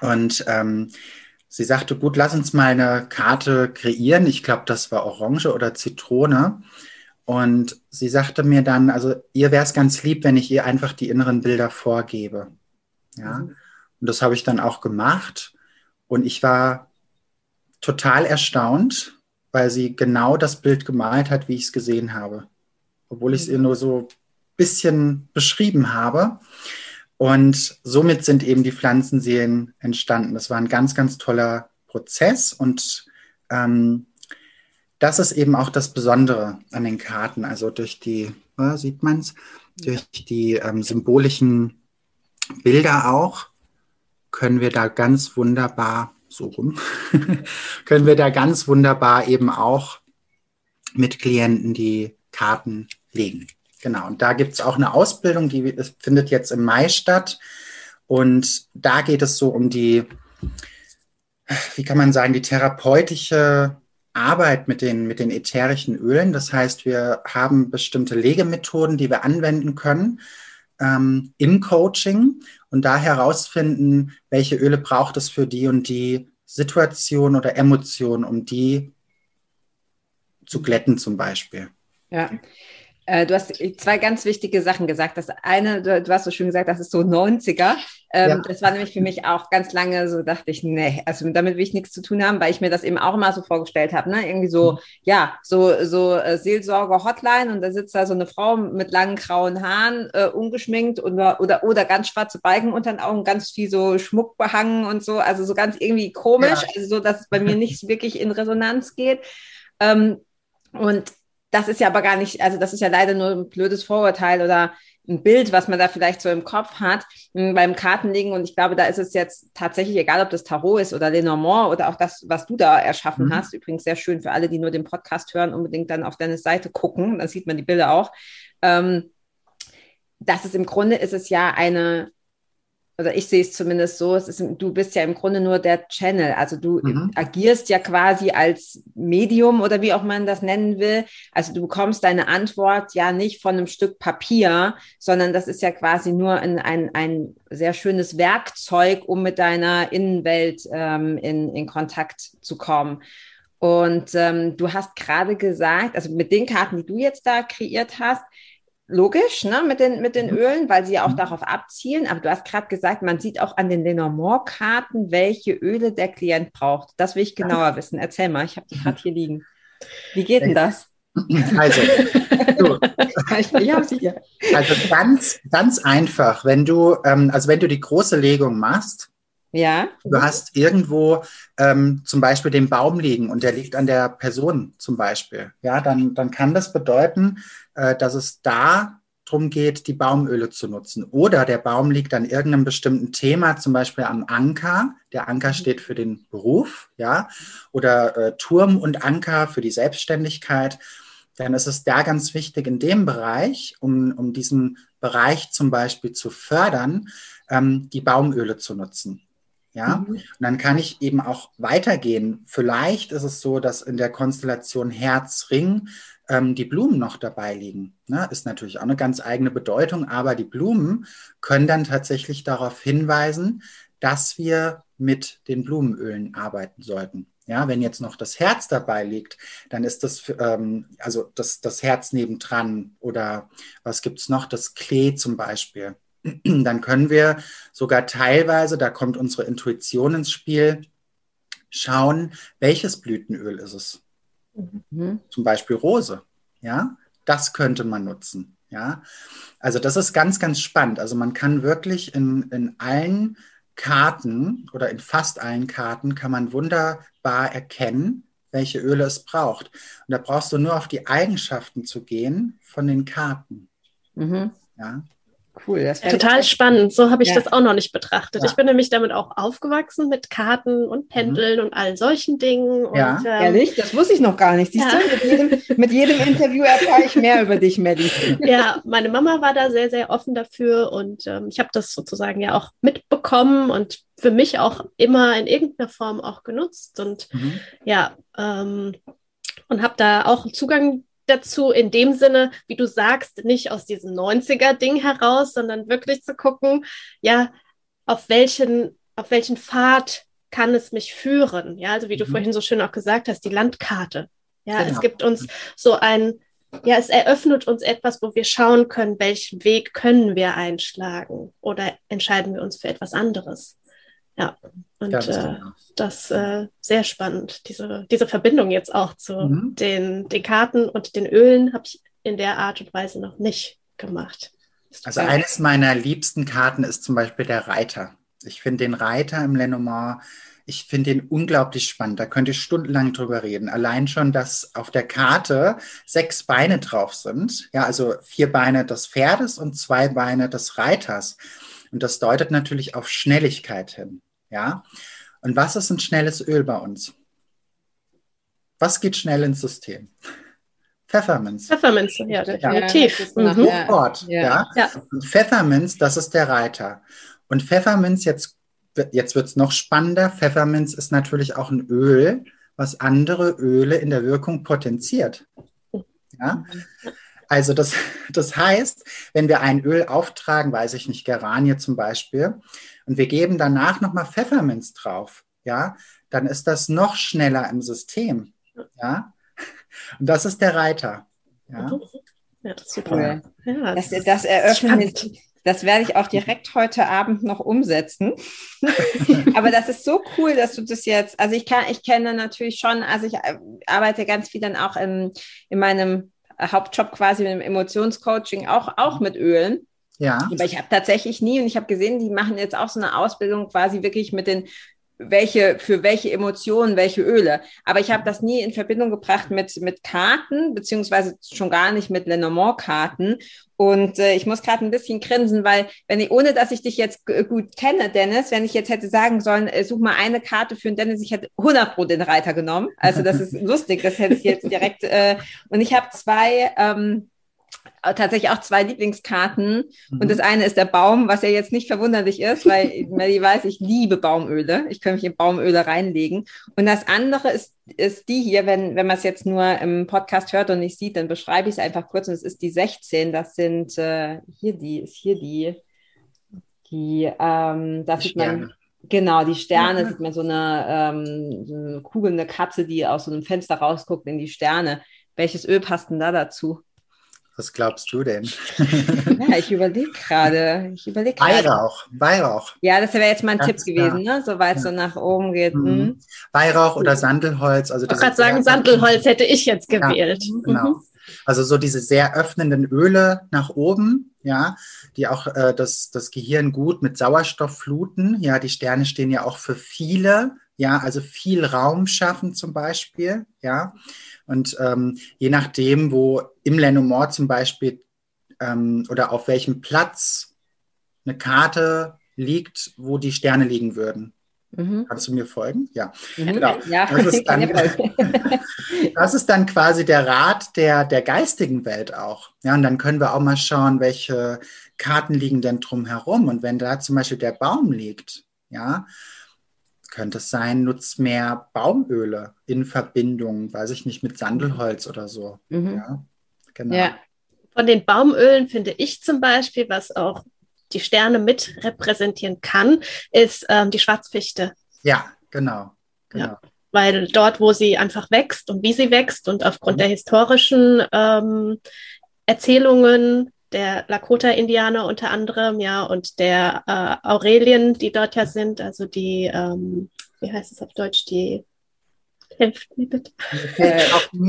Und ähm, Sie sagte, gut, lass uns mal eine Karte kreieren. Ich glaube, das war Orange oder Zitrone. Und sie sagte mir dann, also ihr wäre es ganz lieb, wenn ich ihr einfach die inneren Bilder vorgebe. Ja. Mhm. Und das habe ich dann auch gemacht. Und ich war total erstaunt, weil sie genau das Bild gemalt hat, wie ich es gesehen habe. Obwohl ich es ihr nur so ein bisschen beschrieben habe. Und somit sind eben die Pflanzenseelen entstanden. Das war ein ganz, ganz toller Prozess und ähm, das ist eben auch das Besondere an den Karten. Also durch die, äh, sieht man es, durch die ähm, symbolischen Bilder auch, können wir da ganz wunderbar, so rum, können wir da ganz wunderbar eben auch mit Klienten die Karten legen. Genau, und da gibt es auch eine Ausbildung, die findet jetzt im Mai statt. Und da geht es so um die, wie kann man sagen, die therapeutische Arbeit mit den, mit den ätherischen Ölen. Das heißt, wir haben bestimmte Legemethoden, die wir anwenden können ähm, im Coaching und da herausfinden, welche Öle braucht es für die und die Situation oder Emotion, um die zu glätten zum Beispiel. Ja, du hast zwei ganz wichtige Sachen gesagt. Das eine, du, hast so schön gesagt, das ist so 90er. Ähm, ja. Das war nämlich für mich auch ganz lange so, dachte ich, nee, also damit will ich nichts zu tun haben, weil ich mir das eben auch immer so vorgestellt habe, ne? Irgendwie so, mhm. ja, so, so äh, Seelsorger-Hotline und da sitzt da so eine Frau mit langen grauen Haaren, äh, ungeschminkt oder, oder, oder ganz schwarze Balken unter den Augen, ganz viel so Schmuck behangen und so, also so ganz irgendwie komisch, ja. also so, dass es bei mir nicht wirklich in Resonanz geht. Ähm, und das ist ja aber gar nicht, also das ist ja leider nur ein blödes Vorurteil oder ein Bild, was man da vielleicht so im Kopf hat hm, beim Kartenlegen. Und ich glaube, da ist es jetzt tatsächlich egal, ob das Tarot ist oder Lenormand oder auch das, was du da erschaffen mhm. hast. Übrigens sehr schön für alle, die nur den Podcast hören, unbedingt dann auf deine Seite gucken. Da sieht man die Bilder auch. Ähm, das ist im Grunde ist es ja eine also ich sehe es zumindest so, es ist, du bist ja im Grunde nur der Channel. Also du mhm. agierst ja quasi als Medium oder wie auch man das nennen will. Also du bekommst deine Antwort ja nicht von einem Stück Papier, sondern das ist ja quasi nur ein, ein, ein sehr schönes Werkzeug, um mit deiner Innenwelt ähm, in, in Kontakt zu kommen. Und ähm, du hast gerade gesagt, also mit den Karten, die du jetzt da kreiert hast, logisch, ne, mit den, mit den mhm. Ölen, weil sie ja auch mhm. darauf abzielen. Aber du hast gerade gesagt, man sieht auch an den Lenormand-Karten, welche Öle der Klient braucht. Das will ich genauer wissen. Erzähl mal, ich habe die gerade hier liegen. Wie geht denn das? Also, so. Also ganz, ganz einfach, wenn du, ähm, also wenn du die große Legung machst, ja. Du hast irgendwo ähm, zum Beispiel den Baum liegen und der liegt an der Person zum Beispiel. Ja, dann, dann kann das bedeuten, äh, dass es da darum geht, die Baumöle zu nutzen. Oder der Baum liegt an irgendeinem bestimmten Thema, zum Beispiel am Anker. Der Anker mhm. steht für den Beruf, ja, oder äh, Turm und Anker für die Selbstständigkeit. Dann ist es da ganz wichtig in dem Bereich, um, um diesen Bereich zum Beispiel zu fördern, ähm, die Baumöle zu nutzen. Ja, mhm. und dann kann ich eben auch weitergehen. Vielleicht ist es so, dass in der Konstellation Herz-Ring ähm, die Blumen noch dabei liegen. Ne? Ist natürlich auch eine ganz eigene Bedeutung, aber die Blumen können dann tatsächlich darauf hinweisen, dass wir mit den Blumenölen arbeiten sollten. Ja, wenn jetzt noch das Herz dabei liegt, dann ist das, ähm, also das, das Herz nebendran oder was gibt es noch, das Klee zum Beispiel dann können wir sogar teilweise, da kommt unsere Intuition ins Spiel, schauen, welches Blütenöl ist es. Mhm. Zum Beispiel Rose. Ja, das könnte man nutzen. Ja, also das ist ganz, ganz spannend. Also man kann wirklich in, in allen Karten oder in fast allen Karten kann man wunderbar erkennen, welche Öle es braucht. Und da brauchst du nur auf die Eigenschaften zu gehen von den Karten. Mhm. Ja. Cool. Das Total spannend. So habe ich ja. das auch noch nicht betrachtet. Ja. Ich bin nämlich damit auch aufgewachsen mit Karten und mhm. Pendeln mhm. und all solchen Dingen. Ja, und, ähm, ehrlich? Das wusste ich noch gar nicht. Siehst ja. du, mit jedem, mit jedem Interview erfahre ich mehr über dich, Melly. Ja, meine Mama war da sehr, sehr offen dafür und ähm, ich habe das sozusagen ja auch mitbekommen und für mich auch immer in irgendeiner Form auch genutzt und mhm. ja, ähm, und habe da auch Zugang dazu in dem Sinne, wie du sagst, nicht aus diesem 90er-Ding heraus, sondern wirklich zu gucken, ja, auf welchen, auf welchen Pfad kann es mich führen? Ja, also wie du mhm. vorhin so schön auch gesagt hast, die Landkarte. Ja, genau. es gibt uns so ein, ja, es eröffnet uns etwas, wo wir schauen können, welchen Weg können wir einschlagen oder entscheiden wir uns für etwas anderes. Ja, und äh, genau. das äh, sehr spannend, diese, diese Verbindung jetzt auch zu mhm. den, den Karten und den Ölen habe ich in der Art und Weise noch nicht gemacht. Also eines meiner liebsten Karten ist zum Beispiel der Reiter. Ich finde den Reiter im Lenormand, ich finde den unglaublich spannend. Da könnte ich stundenlang drüber reden. Allein schon, dass auf der Karte sechs Beine drauf sind. Ja, also vier Beine des Pferdes und zwei Beine des Reiters. Und das deutet natürlich auf Schnelligkeit hin. Ja. Und was ist ein schnelles Öl bei uns? Was geht schnell ins System? Pfefferminz. Pfefferminz, ja, definitiv. Ja, mhm. Sofort, ja. ja. Und Pfefferminz, das ist der Reiter. Und Pfefferminz, jetzt, jetzt wird es noch spannender. Pfefferminz ist natürlich auch ein Öl, was andere Öle in der Wirkung potenziert. Ja? Also das, das heißt, wenn wir ein Öl auftragen, weiß ich nicht, Geranie zum Beispiel, und wir geben danach nochmal Pfefferminz drauf, ja, dann ist das noch schneller im System. Ja, und das ist der Reiter. Ja, ja super. Ja, das, das eröffnet das werde ich auch direkt heute Abend noch umsetzen. Aber das ist so cool, dass du das jetzt, also ich kann, ich kenne natürlich schon, also ich äh, arbeite ganz viel dann auch in, in meinem Hauptjob quasi im Emotionscoaching auch, auch mit Ölen. Ja. Aber ich habe tatsächlich nie und ich habe gesehen, die machen jetzt auch so eine Ausbildung quasi wirklich mit den welche, für welche Emotionen, welche Öle. Aber ich habe das nie in Verbindung gebracht mit, mit Karten, beziehungsweise schon gar nicht mit Lenormand-Karten. Und äh, ich muss gerade ein bisschen grinsen, weil, wenn ich, ohne dass ich dich jetzt gut kenne, Dennis, wenn ich jetzt hätte sagen sollen, äh, such mal eine Karte für den Dennis, ich hätte 100 pro den Reiter genommen. Also das ist lustig, das hätte ich jetzt direkt. Äh, und ich habe zwei ähm, tatsächlich auch zwei Lieblingskarten. Mhm. Und das eine ist der Baum, was ja jetzt nicht verwunderlich ist, weil Melly weiß, ich liebe Baumöle. Ich kann mich in Baumöle reinlegen. Und das andere ist, ist die hier, wenn, wenn man es jetzt nur im Podcast hört und nicht sieht, dann beschreibe ich es einfach kurz. Und es ist die 16. Das sind äh, hier die, ist hier die, die, ähm, da sieht man. Genau, die Sterne, mhm. sieht man so eine, ähm, so eine kugelnde Katze, die aus so einem Fenster rausguckt in die Sterne. Welches Öl passt denn da dazu? Was glaubst du denn? ja, ich überlege gerade. Ich überlege Weihrauch, Weihrauch. Ja, das wäre jetzt mein Tipp gewesen, ne? Soweit es ja. so nach oben geht. Mhm. Hm. Weihrauch oder Sandelholz. Also ich wollte gerade sagen, Sandelholz hätte ich jetzt gewählt. Ja, genau. Mhm. Also so diese sehr öffnenden Öle nach oben, ja, die auch äh, das, das Gehirn gut mit Sauerstoff fluten. Ja, die Sterne stehen ja auch für viele, ja, also viel Raum schaffen zum Beispiel, ja. Und ähm, je nachdem, wo im Lenormand zum Beispiel ähm, oder auf welchem Platz eine Karte liegt, wo die Sterne liegen würden. Mhm. Kannst du mir folgen? Ja, mhm. genau. Ja, das, ist dann, das ist dann quasi der Rat der, der geistigen Welt auch. Ja, und dann können wir auch mal schauen, welche Karten liegen denn drumherum. Und wenn da zum Beispiel der Baum liegt, ja, könnte es sein, nutzt mehr Baumöle in Verbindung, weiß ich nicht, mit Sandelholz oder so. Mhm. Ja, genau. Ja. Von den Baumölen finde ich zum Beispiel, was auch die Sterne mit repräsentieren kann, ist ähm, die Schwarzfichte. Ja, genau. genau. Ja, weil dort, wo sie einfach wächst und wie sie wächst und aufgrund mhm. der historischen ähm, Erzählungen der Lakota-Indianer unter anderem, ja, und der äh, Aurelien, die dort ja sind, also die, ähm, wie heißt es auf Deutsch, die Hilft mir bitte.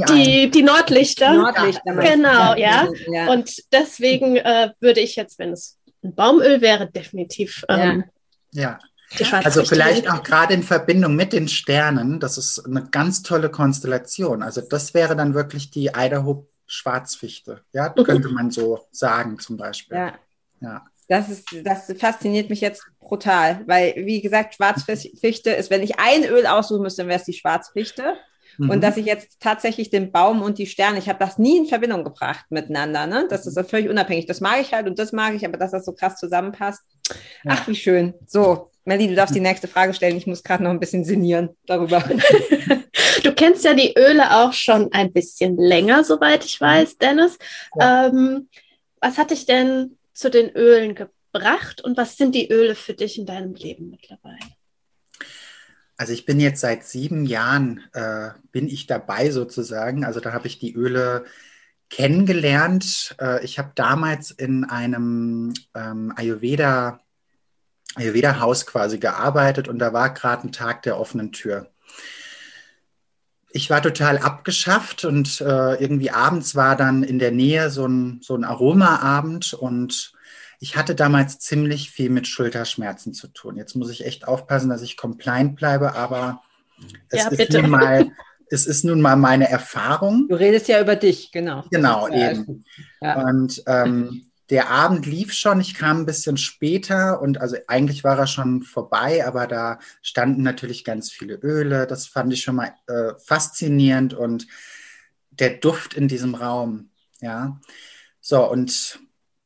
Die, die Nordlichter. Nordlichter genau, ja. ja. Und deswegen äh, würde ich jetzt, wenn es ein Baumöl wäre, definitiv. Ähm, ja. ja. Also vielleicht auch gerade in Verbindung mit den Sternen, das ist eine ganz tolle Konstellation. Also das wäre dann wirklich die Idaho Schwarzfichte. Ja, könnte man so sagen zum Beispiel. Ja. ja. Das, ist, das fasziniert mich jetzt brutal, weil, wie gesagt, Schwarzfichte ist, wenn ich ein Öl aussuchen müsste, dann wäre es die Schwarzfichte. Mhm. Und dass ich jetzt tatsächlich den Baum und die Sterne, ich habe das nie in Verbindung gebracht miteinander. Ne? Das ist völlig unabhängig. Das mag ich halt und das mag ich, aber dass das so krass zusammenpasst. Ja. Ach, wie schön. So, Melly, du darfst die nächste Frage stellen. Ich muss gerade noch ein bisschen sinnieren darüber. du kennst ja die Öle auch schon ein bisschen länger, soweit ich weiß, Dennis. Ja. Ähm, was hat dich denn zu den Ölen gebracht und was sind die Öle für dich in deinem Leben mittlerweile? Also ich bin jetzt seit sieben Jahren, äh, bin ich dabei sozusagen. Also da habe ich die Öle kennengelernt. Äh, ich habe damals in einem ähm, Ayurveda Ayurveda-Haus quasi gearbeitet und da war gerade ein Tag der offenen Tür. Ich war total abgeschafft und äh, irgendwie abends war dann in der Nähe so ein, so ein Aromaabend und ich hatte damals ziemlich viel mit Schulterschmerzen zu tun. Jetzt muss ich echt aufpassen, dass ich compliant bleibe, aber es, ja, ist, nun mal, es ist nun mal meine Erfahrung. Du redest ja über dich, genau. Genau, eben. Ja. Und ähm, der Abend lief schon, ich kam ein bisschen später und also eigentlich war er schon vorbei, aber da standen natürlich ganz viele Öle. Das fand ich schon mal äh, faszinierend und der Duft in diesem Raum, ja. So, und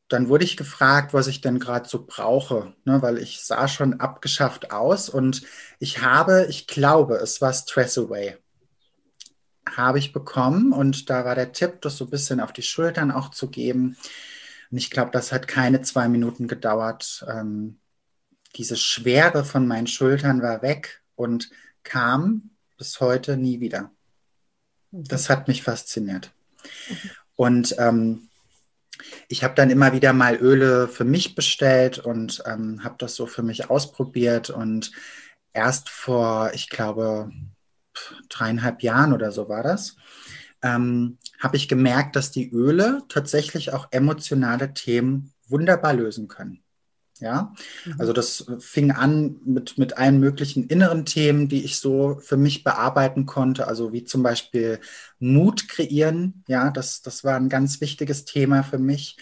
dann wurde ich gefragt, was ich denn gerade so brauche, ne, weil ich sah schon abgeschafft aus und ich habe, ich glaube, es war Stress Away. Habe ich bekommen und da war der Tipp, das so ein bisschen auf die Schultern auch zu geben. Und ich glaube, das hat keine zwei Minuten gedauert. Ähm, diese Schwere von meinen Schultern war weg und kam bis heute nie wieder. Das hat mich fasziniert. Mhm. Und ähm, ich habe dann immer wieder mal Öle für mich bestellt und ähm, habe das so für mich ausprobiert. Und erst vor, ich glaube, dreieinhalb Jahren oder so war das, ähm, habe ich gemerkt, dass die Öle tatsächlich auch emotionale Themen wunderbar lösen können. Ja, mhm. also das fing an mit, mit allen möglichen inneren Themen, die ich so für mich bearbeiten konnte, also wie zum Beispiel Mut kreieren. Ja, das, das war ein ganz wichtiges Thema für mich.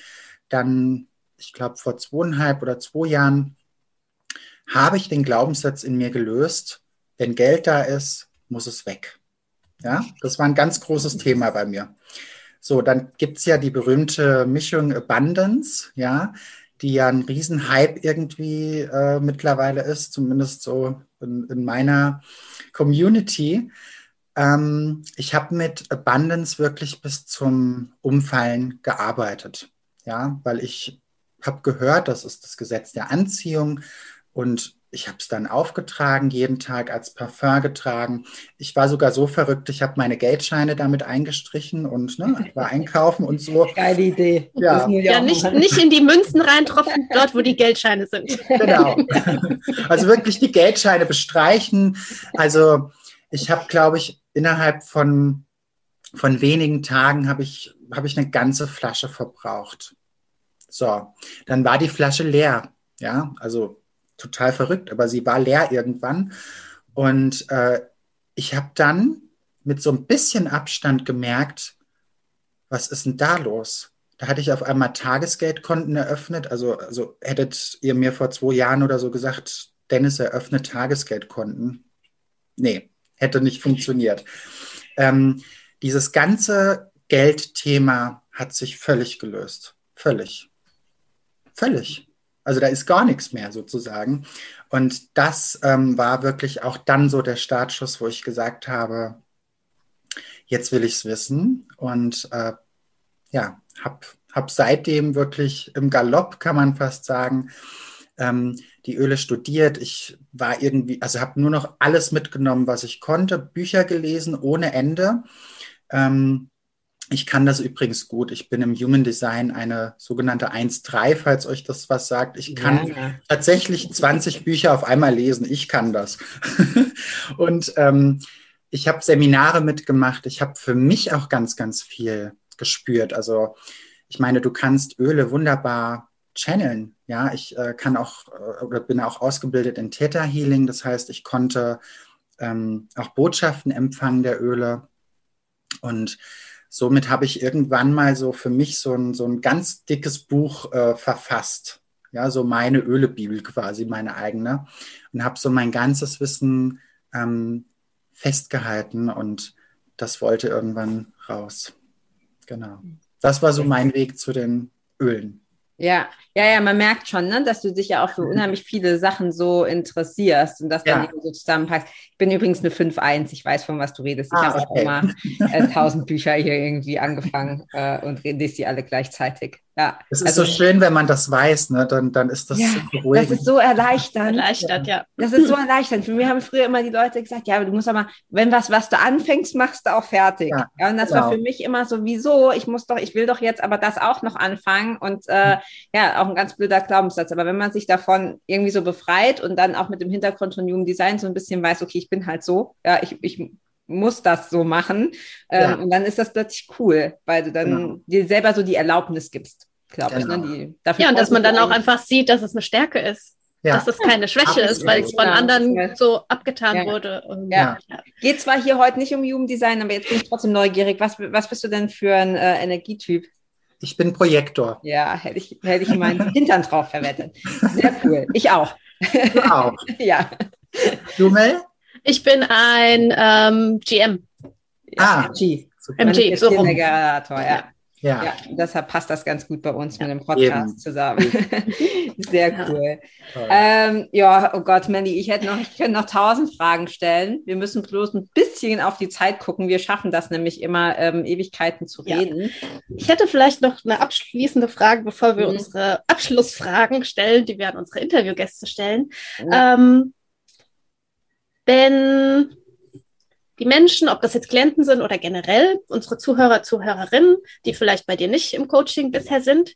Dann, ich glaube, vor zweieinhalb oder zwei Jahren habe ich den Glaubenssatz in mir gelöst, wenn Geld da ist, muss es weg. Ja, das war ein ganz großes Thema bei mir. So, dann gibt es ja die berühmte Mischung Abundance, ja die ja ein Riesenhype irgendwie äh, mittlerweile ist, zumindest so in, in meiner Community. Ähm, ich habe mit Abundance wirklich bis zum Umfallen gearbeitet, ja, weil ich habe gehört, das ist das Gesetz der Anziehung und ich habe es dann aufgetragen, jeden Tag als Parfum getragen. Ich war sogar so verrückt, ich habe meine Geldscheine damit eingestrichen und ne, war einkaufen und so. Geile Idee. Ja, ja nicht, nicht in die Münzen reintropfen, dort, wo die Geldscheine sind. Genau. Also wirklich die Geldscheine bestreichen. Also ich habe, glaube ich, innerhalb von, von wenigen Tagen habe ich, hab ich eine ganze Flasche verbraucht. So, dann war die Flasche leer. Ja, also total verrückt, aber sie war leer irgendwann. Und äh, ich habe dann mit so ein bisschen Abstand gemerkt, was ist denn da los? Da hatte ich auf einmal Tagesgeldkonten eröffnet. Also, also hättet ihr mir vor zwei Jahren oder so gesagt, Dennis eröffnet Tagesgeldkonten. Nee, hätte nicht funktioniert. Ähm, dieses ganze Geldthema hat sich völlig gelöst. Völlig. Völlig. Also da ist gar nichts mehr sozusagen. Und das ähm, war wirklich auch dann so der Startschuss, wo ich gesagt habe, jetzt will ich es wissen. Und äh, ja, habe hab seitdem wirklich im Galopp, kann man fast sagen, ähm, die Öle studiert. Ich war irgendwie, also habe nur noch alles mitgenommen, was ich konnte, Bücher gelesen ohne Ende. Ähm, ich kann das übrigens gut. Ich bin im Human Design eine sogenannte 1-3, falls euch das was sagt. Ich kann ja. tatsächlich 20 Bücher auf einmal lesen. Ich kann das. und ähm, ich habe Seminare mitgemacht. Ich habe für mich auch ganz, ganz viel gespürt. Also ich meine, du kannst Öle wunderbar channeln. Ja, ich äh, kann auch äh, oder bin auch ausgebildet in Theta Healing. Das heißt, ich konnte ähm, auch Botschaften empfangen der Öle. Und somit habe ich irgendwann mal so für mich so ein, so ein ganz dickes Buch äh, verfasst. Ja, so meine Ölebibel quasi, meine eigene. Und habe so mein ganzes Wissen ähm, festgehalten und das wollte irgendwann raus. Genau. Das war so mein Weg zu den Ölen. Ja, ja, ja, man merkt schon, ne, dass du dich ja auch für unheimlich viele Sachen so interessierst und das dann ja. so zusammenpackst. Ich bin übrigens eine 5-1, ich weiß, von was du redest. Ich ah, habe okay. auch mal äh, 1000 Bücher hier irgendwie angefangen äh, und lese die alle gleichzeitig. Ja, es ist also, so schön, wenn man das weiß, ne? dann, dann ist das ja, so beruhigend. Das ist so erleichternd. Erleichtert, ja. Das ist so erleichternd. Für mich haben früher immer die Leute gesagt, ja, du musst aber, wenn was, was du anfängst, machst du auch fertig. Ja, ja und das genau. war für mich immer so, wieso? Ich muss doch, ich will doch jetzt aber das auch noch anfangen und äh, ja, auch ein ganz blöder Glaubenssatz. Aber wenn man sich davon irgendwie so befreit und dann auch mit dem Hintergrund von Human Design so ein bisschen weiß, okay, ich bin halt so, ja, ich, ich muss das so machen. Ähm, ja. Und dann ist das plötzlich cool, weil du dann genau. dir selber so die Erlaubnis gibst, glaube genau. ich. Ne? Genau. Die, ja, und dass man dann auch einfach sieht, dass es eine Stärke ist. Ja. Dass es keine Schwäche ist, weil es von ja. anderen so abgetan ja. wurde. Und, ja. Geht zwar hier heute nicht um Jugenddesign, aber jetzt bin ich trotzdem neugierig. Was, was bist du denn für ein äh, Energietyp? Ich bin Projektor. Ja, hätte ich, hätte ich meinen Hintern drauf verwettet. Sehr cool. Ich auch. Du auch. ja. Du, Mel? Ich bin ein ähm, GM. Ja, ah, MG. MG, so rum. Generator, ja. Ja. ja, deshalb passt das ganz gut bei uns ja. mit dem Podcast Eben. zusammen. Sehr cool. Ja. Ähm, ja, oh Gott, Mandy, ich hätte noch, ich könnte noch tausend Fragen stellen. Wir müssen bloß ein bisschen auf die Zeit gucken. Wir schaffen das nämlich immer, ähm, Ewigkeiten zu reden. Ich hätte vielleicht noch eine abschließende Frage, bevor wir mhm. unsere Abschlussfragen stellen, die wir an unsere Interviewgäste stellen. Ähm, wenn die Menschen, ob das jetzt Klienten sind oder generell unsere Zuhörer, Zuhörerinnen, die vielleicht bei dir nicht im Coaching bisher sind,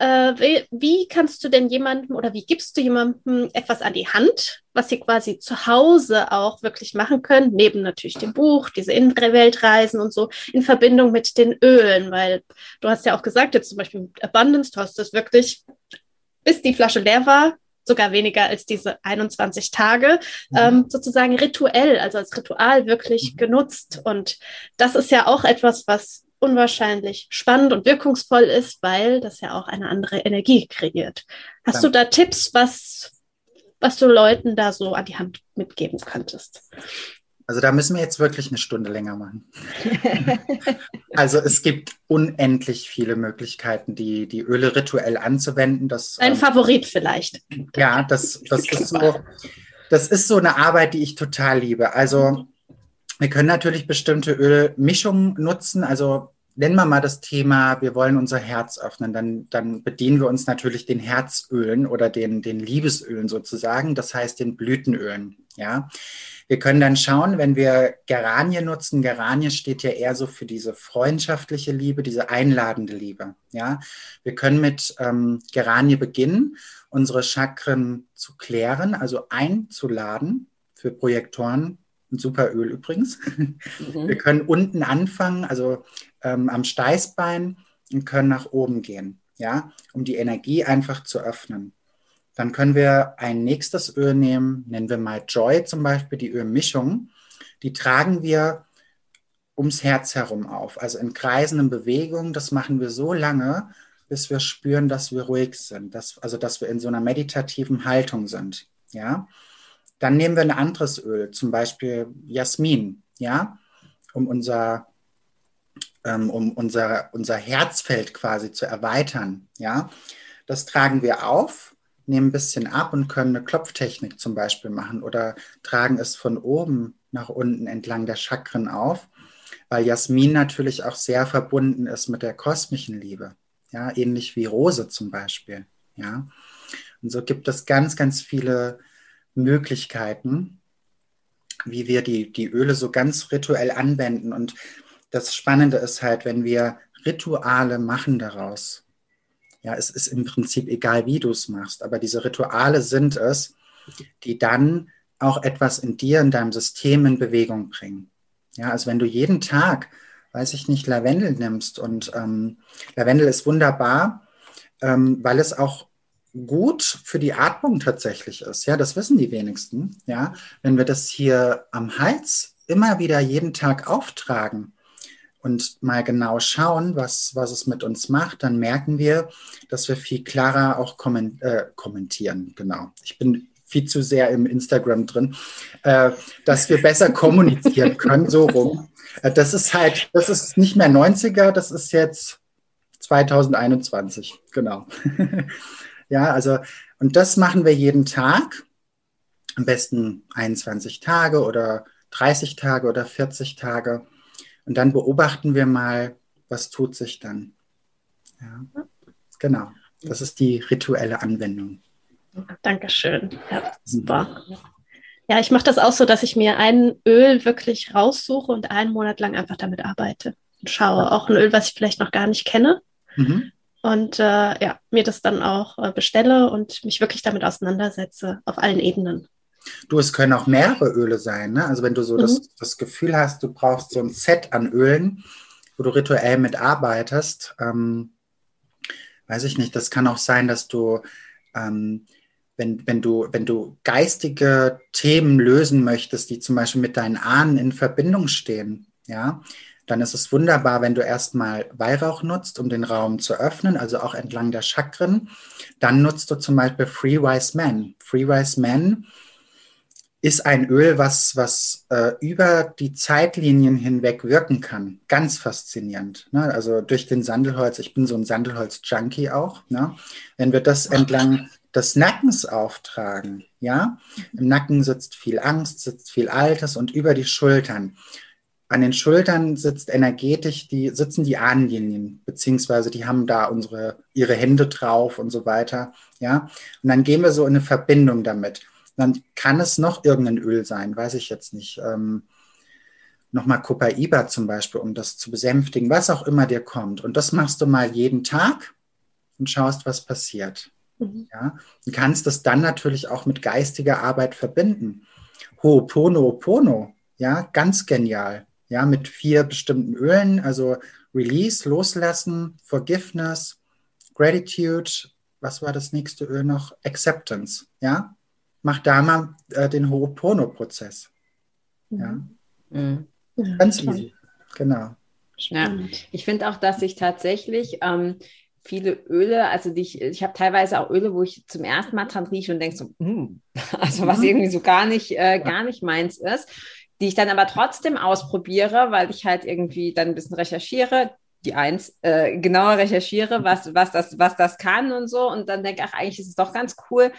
äh, wie, wie, kannst du denn jemandem oder wie gibst du jemandem etwas an die Hand, was sie quasi zu Hause auch wirklich machen können, neben natürlich dem Buch, diese Innenweltreisen und so, in Verbindung mit den Ölen, weil du hast ja auch gesagt, jetzt zum Beispiel mit Abundance, du hast das wirklich, bis die Flasche leer war, sogar weniger als diese 21 Tage, mhm. ähm, sozusagen rituell, also als Ritual wirklich mhm. genutzt. Und das ist ja auch etwas, was unwahrscheinlich spannend und wirkungsvoll ist, weil das ja auch eine andere Energie kreiert. Hast Danke. du da Tipps, was, was du Leuten da so an die Hand mitgeben könntest? Also da müssen wir jetzt wirklich eine Stunde länger machen. also es gibt unendlich viele Möglichkeiten, die, die Öle rituell anzuwenden. Das, Ein ähm, Favorit vielleicht. Ja, das, das, ist so, das ist so eine Arbeit, die ich total liebe. Also wir können natürlich bestimmte Ölmischungen nutzen. Also nennen wir mal das Thema, wir wollen unser Herz öffnen, dann, dann bedienen wir uns natürlich den Herzölen oder den, den Liebesölen sozusagen, das heißt den Blütenölen. Ja, wir können dann schauen, wenn wir Geranie nutzen, Geranie steht ja eher so für diese freundschaftliche Liebe, diese einladende Liebe. Ja, wir können mit ähm, Geranie beginnen, unsere Chakren zu klären, also einzuladen für Projektoren. Ein super Öl übrigens. Mhm. Wir können unten anfangen, also ähm, am Steißbein und können nach oben gehen, ja, um die Energie einfach zu öffnen. Dann können wir ein nächstes Öl nehmen, nennen wir mal Joy zum Beispiel, die Ölmischung. Die tragen wir ums Herz herum auf, also in kreisenden Bewegungen. Das machen wir so lange, bis wir spüren, dass wir ruhig sind, dass, also dass wir in so einer meditativen Haltung sind. Ja, dann nehmen wir ein anderes Öl, zum Beispiel Jasmin, ja, um unser ähm, um unser, unser Herzfeld quasi zu erweitern. Ja, das tragen wir auf nehmen ein bisschen ab und können eine Klopftechnik zum Beispiel machen oder tragen es von oben nach unten entlang der Chakren auf, weil Jasmin natürlich auch sehr verbunden ist mit der kosmischen Liebe. Ja, ähnlich wie Rose zum Beispiel. Ja, und so gibt es ganz, ganz viele Möglichkeiten, wie wir die, die Öle so ganz rituell anwenden. Und das Spannende ist halt, wenn wir Rituale machen daraus, ja, es ist im Prinzip egal, wie du es machst, aber diese Rituale sind es, die dann auch etwas in dir, in deinem System in Bewegung bringen. Ja, also wenn du jeden Tag, weiß ich nicht, Lavendel nimmst und ähm, Lavendel ist wunderbar, ähm, weil es auch gut für die Atmung tatsächlich ist. Ja, das wissen die wenigsten. Ja, wenn wir das hier am Hals immer wieder jeden Tag auftragen, und mal genau schauen, was, was es mit uns macht, dann merken wir, dass wir viel klarer auch komment, äh, kommentieren. Genau. Ich bin viel zu sehr im Instagram drin, äh, dass wir besser kommunizieren können, so rum. Äh, das ist halt, das ist nicht mehr 90er, das ist jetzt 2021, genau. ja, also, und das machen wir jeden Tag, am besten 21 Tage oder 30 Tage oder 40 Tage. Und dann beobachten wir mal, was tut sich dann. Ja, genau. Das ist die rituelle Anwendung. Dankeschön. Ja, super. Ja, ich mache das auch so, dass ich mir ein Öl wirklich raussuche und einen Monat lang einfach damit arbeite. Und schaue auch ein Öl, was ich vielleicht noch gar nicht kenne. Mhm. Und äh, ja, mir das dann auch äh, bestelle und mich wirklich damit auseinandersetze auf allen Ebenen. Du, es können auch mehrere Öle sein. Ne? Also wenn du so mhm. das, das Gefühl hast, du brauchst so ein Set an Ölen, wo du rituell mitarbeitest, ähm, weiß ich nicht, das kann auch sein, dass du, ähm, wenn, wenn, du, wenn du geistige Themen lösen möchtest, die zum Beispiel mit deinen Ahnen in Verbindung stehen, ja, dann ist es wunderbar, wenn du erstmal Weihrauch nutzt, um den Raum zu öffnen, also auch entlang der Chakren. Dann nutzt du zum Beispiel Free Wise Man. Free Wise Man ist ein Öl, was, was äh, über die Zeitlinien hinweg wirken kann. Ganz faszinierend. Ne? Also durch den Sandelholz, ich bin so ein Sandelholz-Junkie auch. Ne? Wenn wir das entlang des Nackens auftragen, ja, im Nacken sitzt viel Angst, sitzt viel Altes und über die Schultern. An den Schultern sitzt energetisch die, sitzen die Ahnenlinien, beziehungsweise die haben da unsere, ihre Hände drauf und so weiter, ja. Und dann gehen wir so in eine Verbindung damit dann kann es noch irgendein Öl sein, weiß ich jetzt nicht. Ähm, Nochmal Copaiba zum Beispiel, um das zu besänftigen, was auch immer dir kommt. Und das machst du mal jeden Tag und schaust, was passiert. Mhm. Ja? Du kannst das dann natürlich auch mit geistiger Arbeit verbinden. Ho'oponopono, ja, ganz genial. Ja, mit vier bestimmten Ölen, also Release, Loslassen, Forgiveness, Gratitude, was war das nächste Öl noch? Acceptance, ja mach da mal äh, den Ho'opono-Prozess. Ja. Mhm. Ganz easy. Genau. Ja. Ich finde auch, dass ich tatsächlich ähm, viele Öle, also die ich, ich habe teilweise auch Öle, wo ich zum ersten Mal dran rieche und denke so, mm, also was mhm. irgendwie so gar nicht, äh, gar nicht meins ist, die ich dann aber trotzdem ausprobiere, weil ich halt irgendwie dann ein bisschen recherchiere, die eins, äh, genauer recherchiere, was, was, das, was das kann und so und dann denke, ach, eigentlich ist es doch ganz cool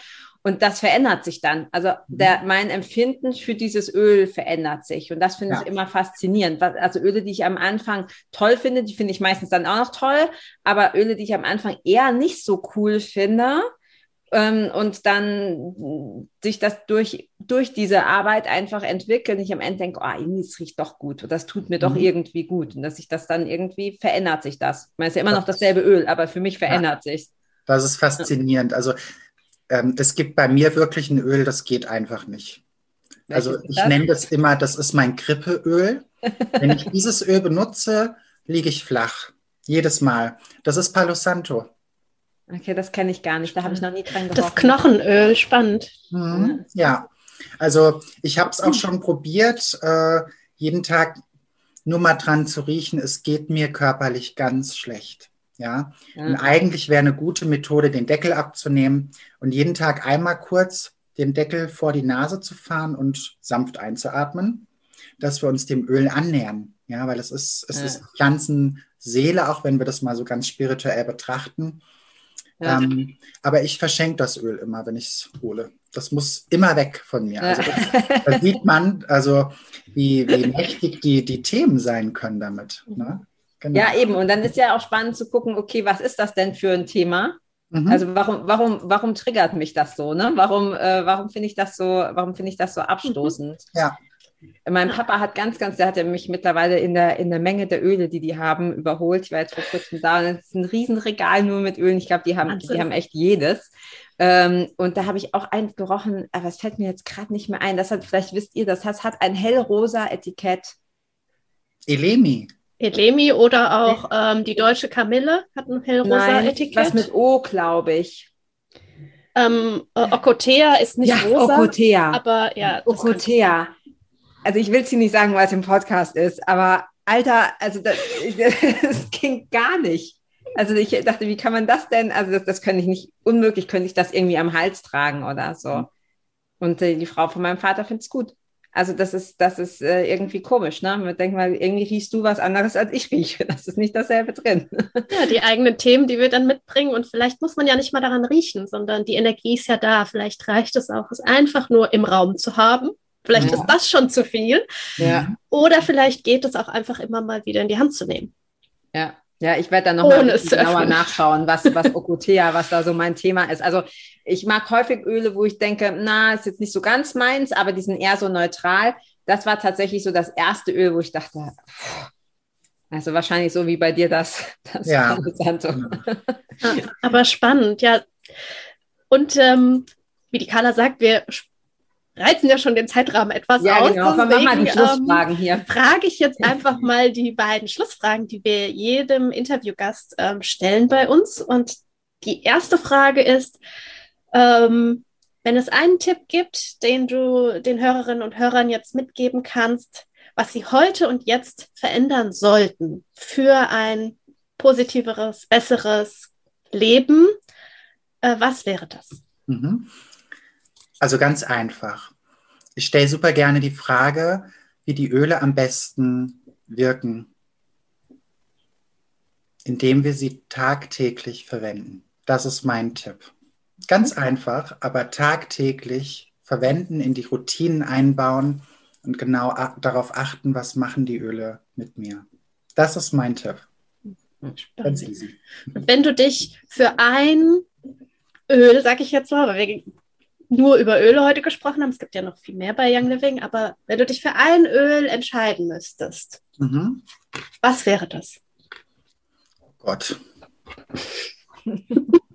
und das verändert sich dann. Also mhm. der, mein Empfinden für dieses Öl verändert sich. Und das finde ja. ich immer faszinierend. Also Öle, die ich am Anfang toll finde, die finde ich meistens dann auch noch toll. Aber Öle, die ich am Anfang eher nicht so cool finde, ähm, und dann sich das durch, durch diese Arbeit einfach entwickeln. Ich am Ende denke, oh, irgendwie, es riecht doch gut. Und das tut mir mhm. doch irgendwie gut. Und dass sich das dann irgendwie verändert sich das. Ich meine, es ist ja immer noch dasselbe Öl, aber für mich verändert ja. sich. Das ist faszinierend. Also ähm, es gibt bei mir wirklich ein Öl, das geht einfach nicht. Welches also ich nenne das immer, das ist mein Grippeöl. Wenn ich dieses Öl benutze, liege ich flach. Jedes Mal. Das ist Palo Santo. Okay, das kenne ich gar nicht. Da habe ich noch nie dran gerochen. Das Knochenöl, spannend. Mhm. Ja, also ich habe es auch schon probiert, äh, jeden Tag nur mal dran zu riechen. Es geht mir körperlich ganz schlecht. Ja, ja. und eigentlich wäre eine gute Methode, den Deckel abzunehmen und jeden Tag einmal kurz den Deckel vor die Nase zu fahren und sanft einzuatmen, dass wir uns dem Öl annähern. Ja, weil es ist, es ja. ist Pflanzenseele, auch wenn wir das mal so ganz spirituell betrachten. Ja. Ähm, aber ich verschenke das Öl immer, wenn ich es hole. Das muss immer weg von mir. Also, da sieht man, also wie, wie mächtig die, die Themen sein können damit. Ne? Genau. Ja, eben. Und dann ist ja auch spannend zu gucken, okay, was ist das denn für ein Thema? Mhm. Also warum, warum, warum triggert mich das so? Ne? Warum, äh, warum finde ich das so, warum finde ich das so abstoßend? Mhm. Ja. Mein Papa hat ganz, ganz, der hat ja mich mittlerweile in der, in der Menge der Öle, die die haben, überholt. Ich war jetzt vor kurzem da und es ist ein Riesenregal nur mit Ölen. Ich glaube, die haben, die haben echt jedes. Ähm, und da habe ich auch eins gerochen, aber es fällt mir jetzt gerade nicht mehr ein. Das hat, vielleicht wisst ihr, das hat, hat ein hellrosa Etikett. Elemi. Elemi oder auch ähm, die deutsche Kamille hat ein hellrosa Etikett. Was mit O, glaube ich. Ähm, äh, Okotea ist nicht ja, rosa. Okotea. Aber ja. Okotea. Also ich will es hier nicht sagen, weil es im Podcast ist, aber Alter, also das, das ging gar nicht. Also ich dachte, wie kann man das denn? Also das, das könnte ich nicht, unmöglich könnte ich das irgendwie am Hals tragen oder so. Und äh, die Frau von meinem Vater findet es gut. Also das ist, das ist äh, irgendwie komisch, ne? Man denkt mal, irgendwie riechst du was anderes als ich rieche. Das ist nicht dasselbe drin. Ja, die eigenen Themen, die wir dann mitbringen. Und vielleicht muss man ja nicht mal daran riechen, sondern die Energie ist ja da. Vielleicht reicht es auch, es einfach nur im Raum zu haben. Vielleicht ja. ist das schon zu viel. Ja. Oder vielleicht geht es auch einfach immer mal wieder in die Hand zu nehmen. Ja. Ja, ich werde dann nochmal genauer nachschauen, was, was Okotea, was da so mein Thema ist. Also ich mag häufig Öle, wo ich denke, na, ist jetzt nicht so ganz meins, aber die sind eher so neutral. Das war tatsächlich so das erste Öl, wo ich dachte, also wahrscheinlich so wie bei dir das, das ja. aber spannend, ja. Und ähm, wie die Carla sagt, wir reizen ja schon den Zeitrahmen etwas ja, aus. Genau. Deswegen, mal die Schlussfragen ähm, hier. Frage ich jetzt einfach mal die beiden Schlussfragen, die wir jedem Interviewgast ähm, stellen bei uns. Und die erste Frage ist, ähm, wenn es einen Tipp gibt, den du den Hörerinnen und Hörern jetzt mitgeben kannst, was Sie heute und jetzt verändern sollten für ein positiveres, besseres Leben, äh, was wäre das? Mhm. Also ganz einfach. Ich stelle super gerne die Frage, wie die Öle am besten wirken, indem wir sie tagtäglich verwenden. Das ist mein Tipp. Ganz einfach, aber tagtäglich verwenden, in die Routinen einbauen und genau darauf achten, was machen die Öle mit mir. Das ist mein Tipp. Ganz easy. Wenn du dich für ein Öl, sag ich jetzt mal, weil wir nur über Öle heute gesprochen haben, es gibt ja noch viel mehr bei Young Living, aber wenn du dich für ein Öl entscheiden müsstest, mhm. was wäre das? Oh Gott.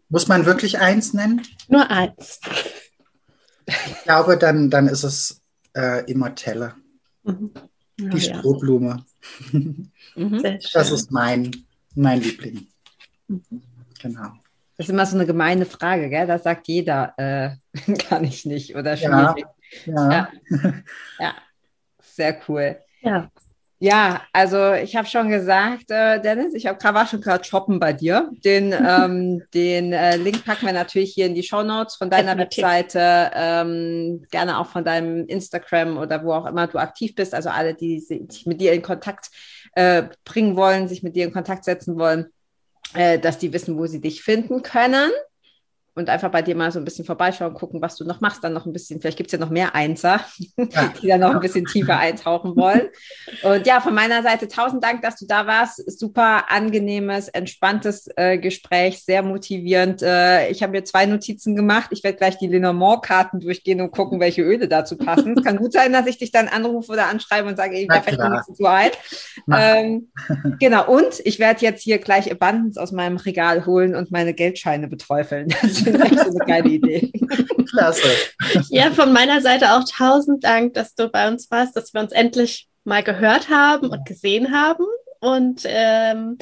Muss man wirklich eins nennen? Nur eins. Ich glaube, dann, dann ist es äh, Immortelle. Mhm. Oh, Die ja. Strohblume. Mhm. Das ist mein, mein Liebling. Mhm. Genau. Das ist immer so eine gemeine Frage, gell? Das sagt jeder, äh, kann ich nicht oder schwierig. Ja, ja. ja. ja. sehr cool. Ja. Ja, also ich habe schon gesagt, äh, Dennis, ich hab, war schon gerade shoppen bei dir. Den, ähm, den äh, Link packen wir natürlich hier in die Show Notes von deiner Definitiv. Webseite, ähm, gerne auch von deinem Instagram oder wo auch immer du aktiv bist. Also alle, die sich mit dir in Kontakt äh, bringen wollen, sich mit dir in Kontakt setzen wollen, äh, dass die wissen, wo sie dich finden können und einfach bei dir mal so ein bisschen vorbeischauen, gucken, was du noch machst, dann noch ein bisschen, vielleicht gibt es ja noch mehr Einser, die dann noch ein bisschen tiefer eintauchen wollen. Und ja, von meiner Seite tausend Dank, dass du da warst. Super angenehmes, entspanntes äh, Gespräch, sehr motivierend. Äh, ich habe mir zwei Notizen gemacht. Ich werde gleich die Lenormand-Karten durchgehen und gucken, welche Öle dazu passen. Es kann gut sein, dass ich dich dann anrufe oder anschreibe und sage, ich wäre vielleicht nicht zu weit. Ähm, genau, und ich werde jetzt hier gleich Abundance aus meinem Regal holen und meine Geldscheine beträufeln. finde echt so eine geile Idee. Klasse. Ja, von meiner Seite auch tausend Dank, dass du bei uns warst, dass wir uns endlich mal gehört haben und gesehen haben. Und ähm,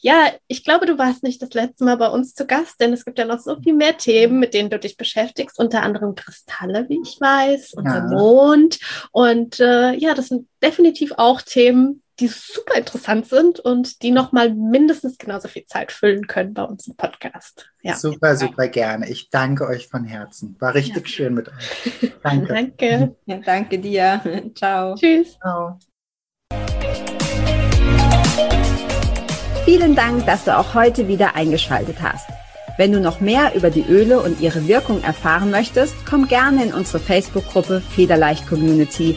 ja, ich glaube, du warst nicht das letzte Mal bei uns zu Gast, denn es gibt ja noch so viel mehr Themen, mit denen du dich beschäftigst, unter anderem Kristalle, wie ich weiß, und ja. der Mond. Und äh, ja, das sind definitiv auch Themen, die super interessant sind und die nochmal mindestens genauso viel Zeit füllen können bei uns im Podcast. Ja. Super, super gerne. Ich danke euch von Herzen. War richtig ja. schön mit euch. Danke. danke. Ja, danke dir. Ciao. Tschüss. Ciao. Vielen Dank, dass du auch heute wieder eingeschaltet hast. Wenn du noch mehr über die Öle und ihre Wirkung erfahren möchtest, komm gerne in unsere Facebook-Gruppe Federleicht Community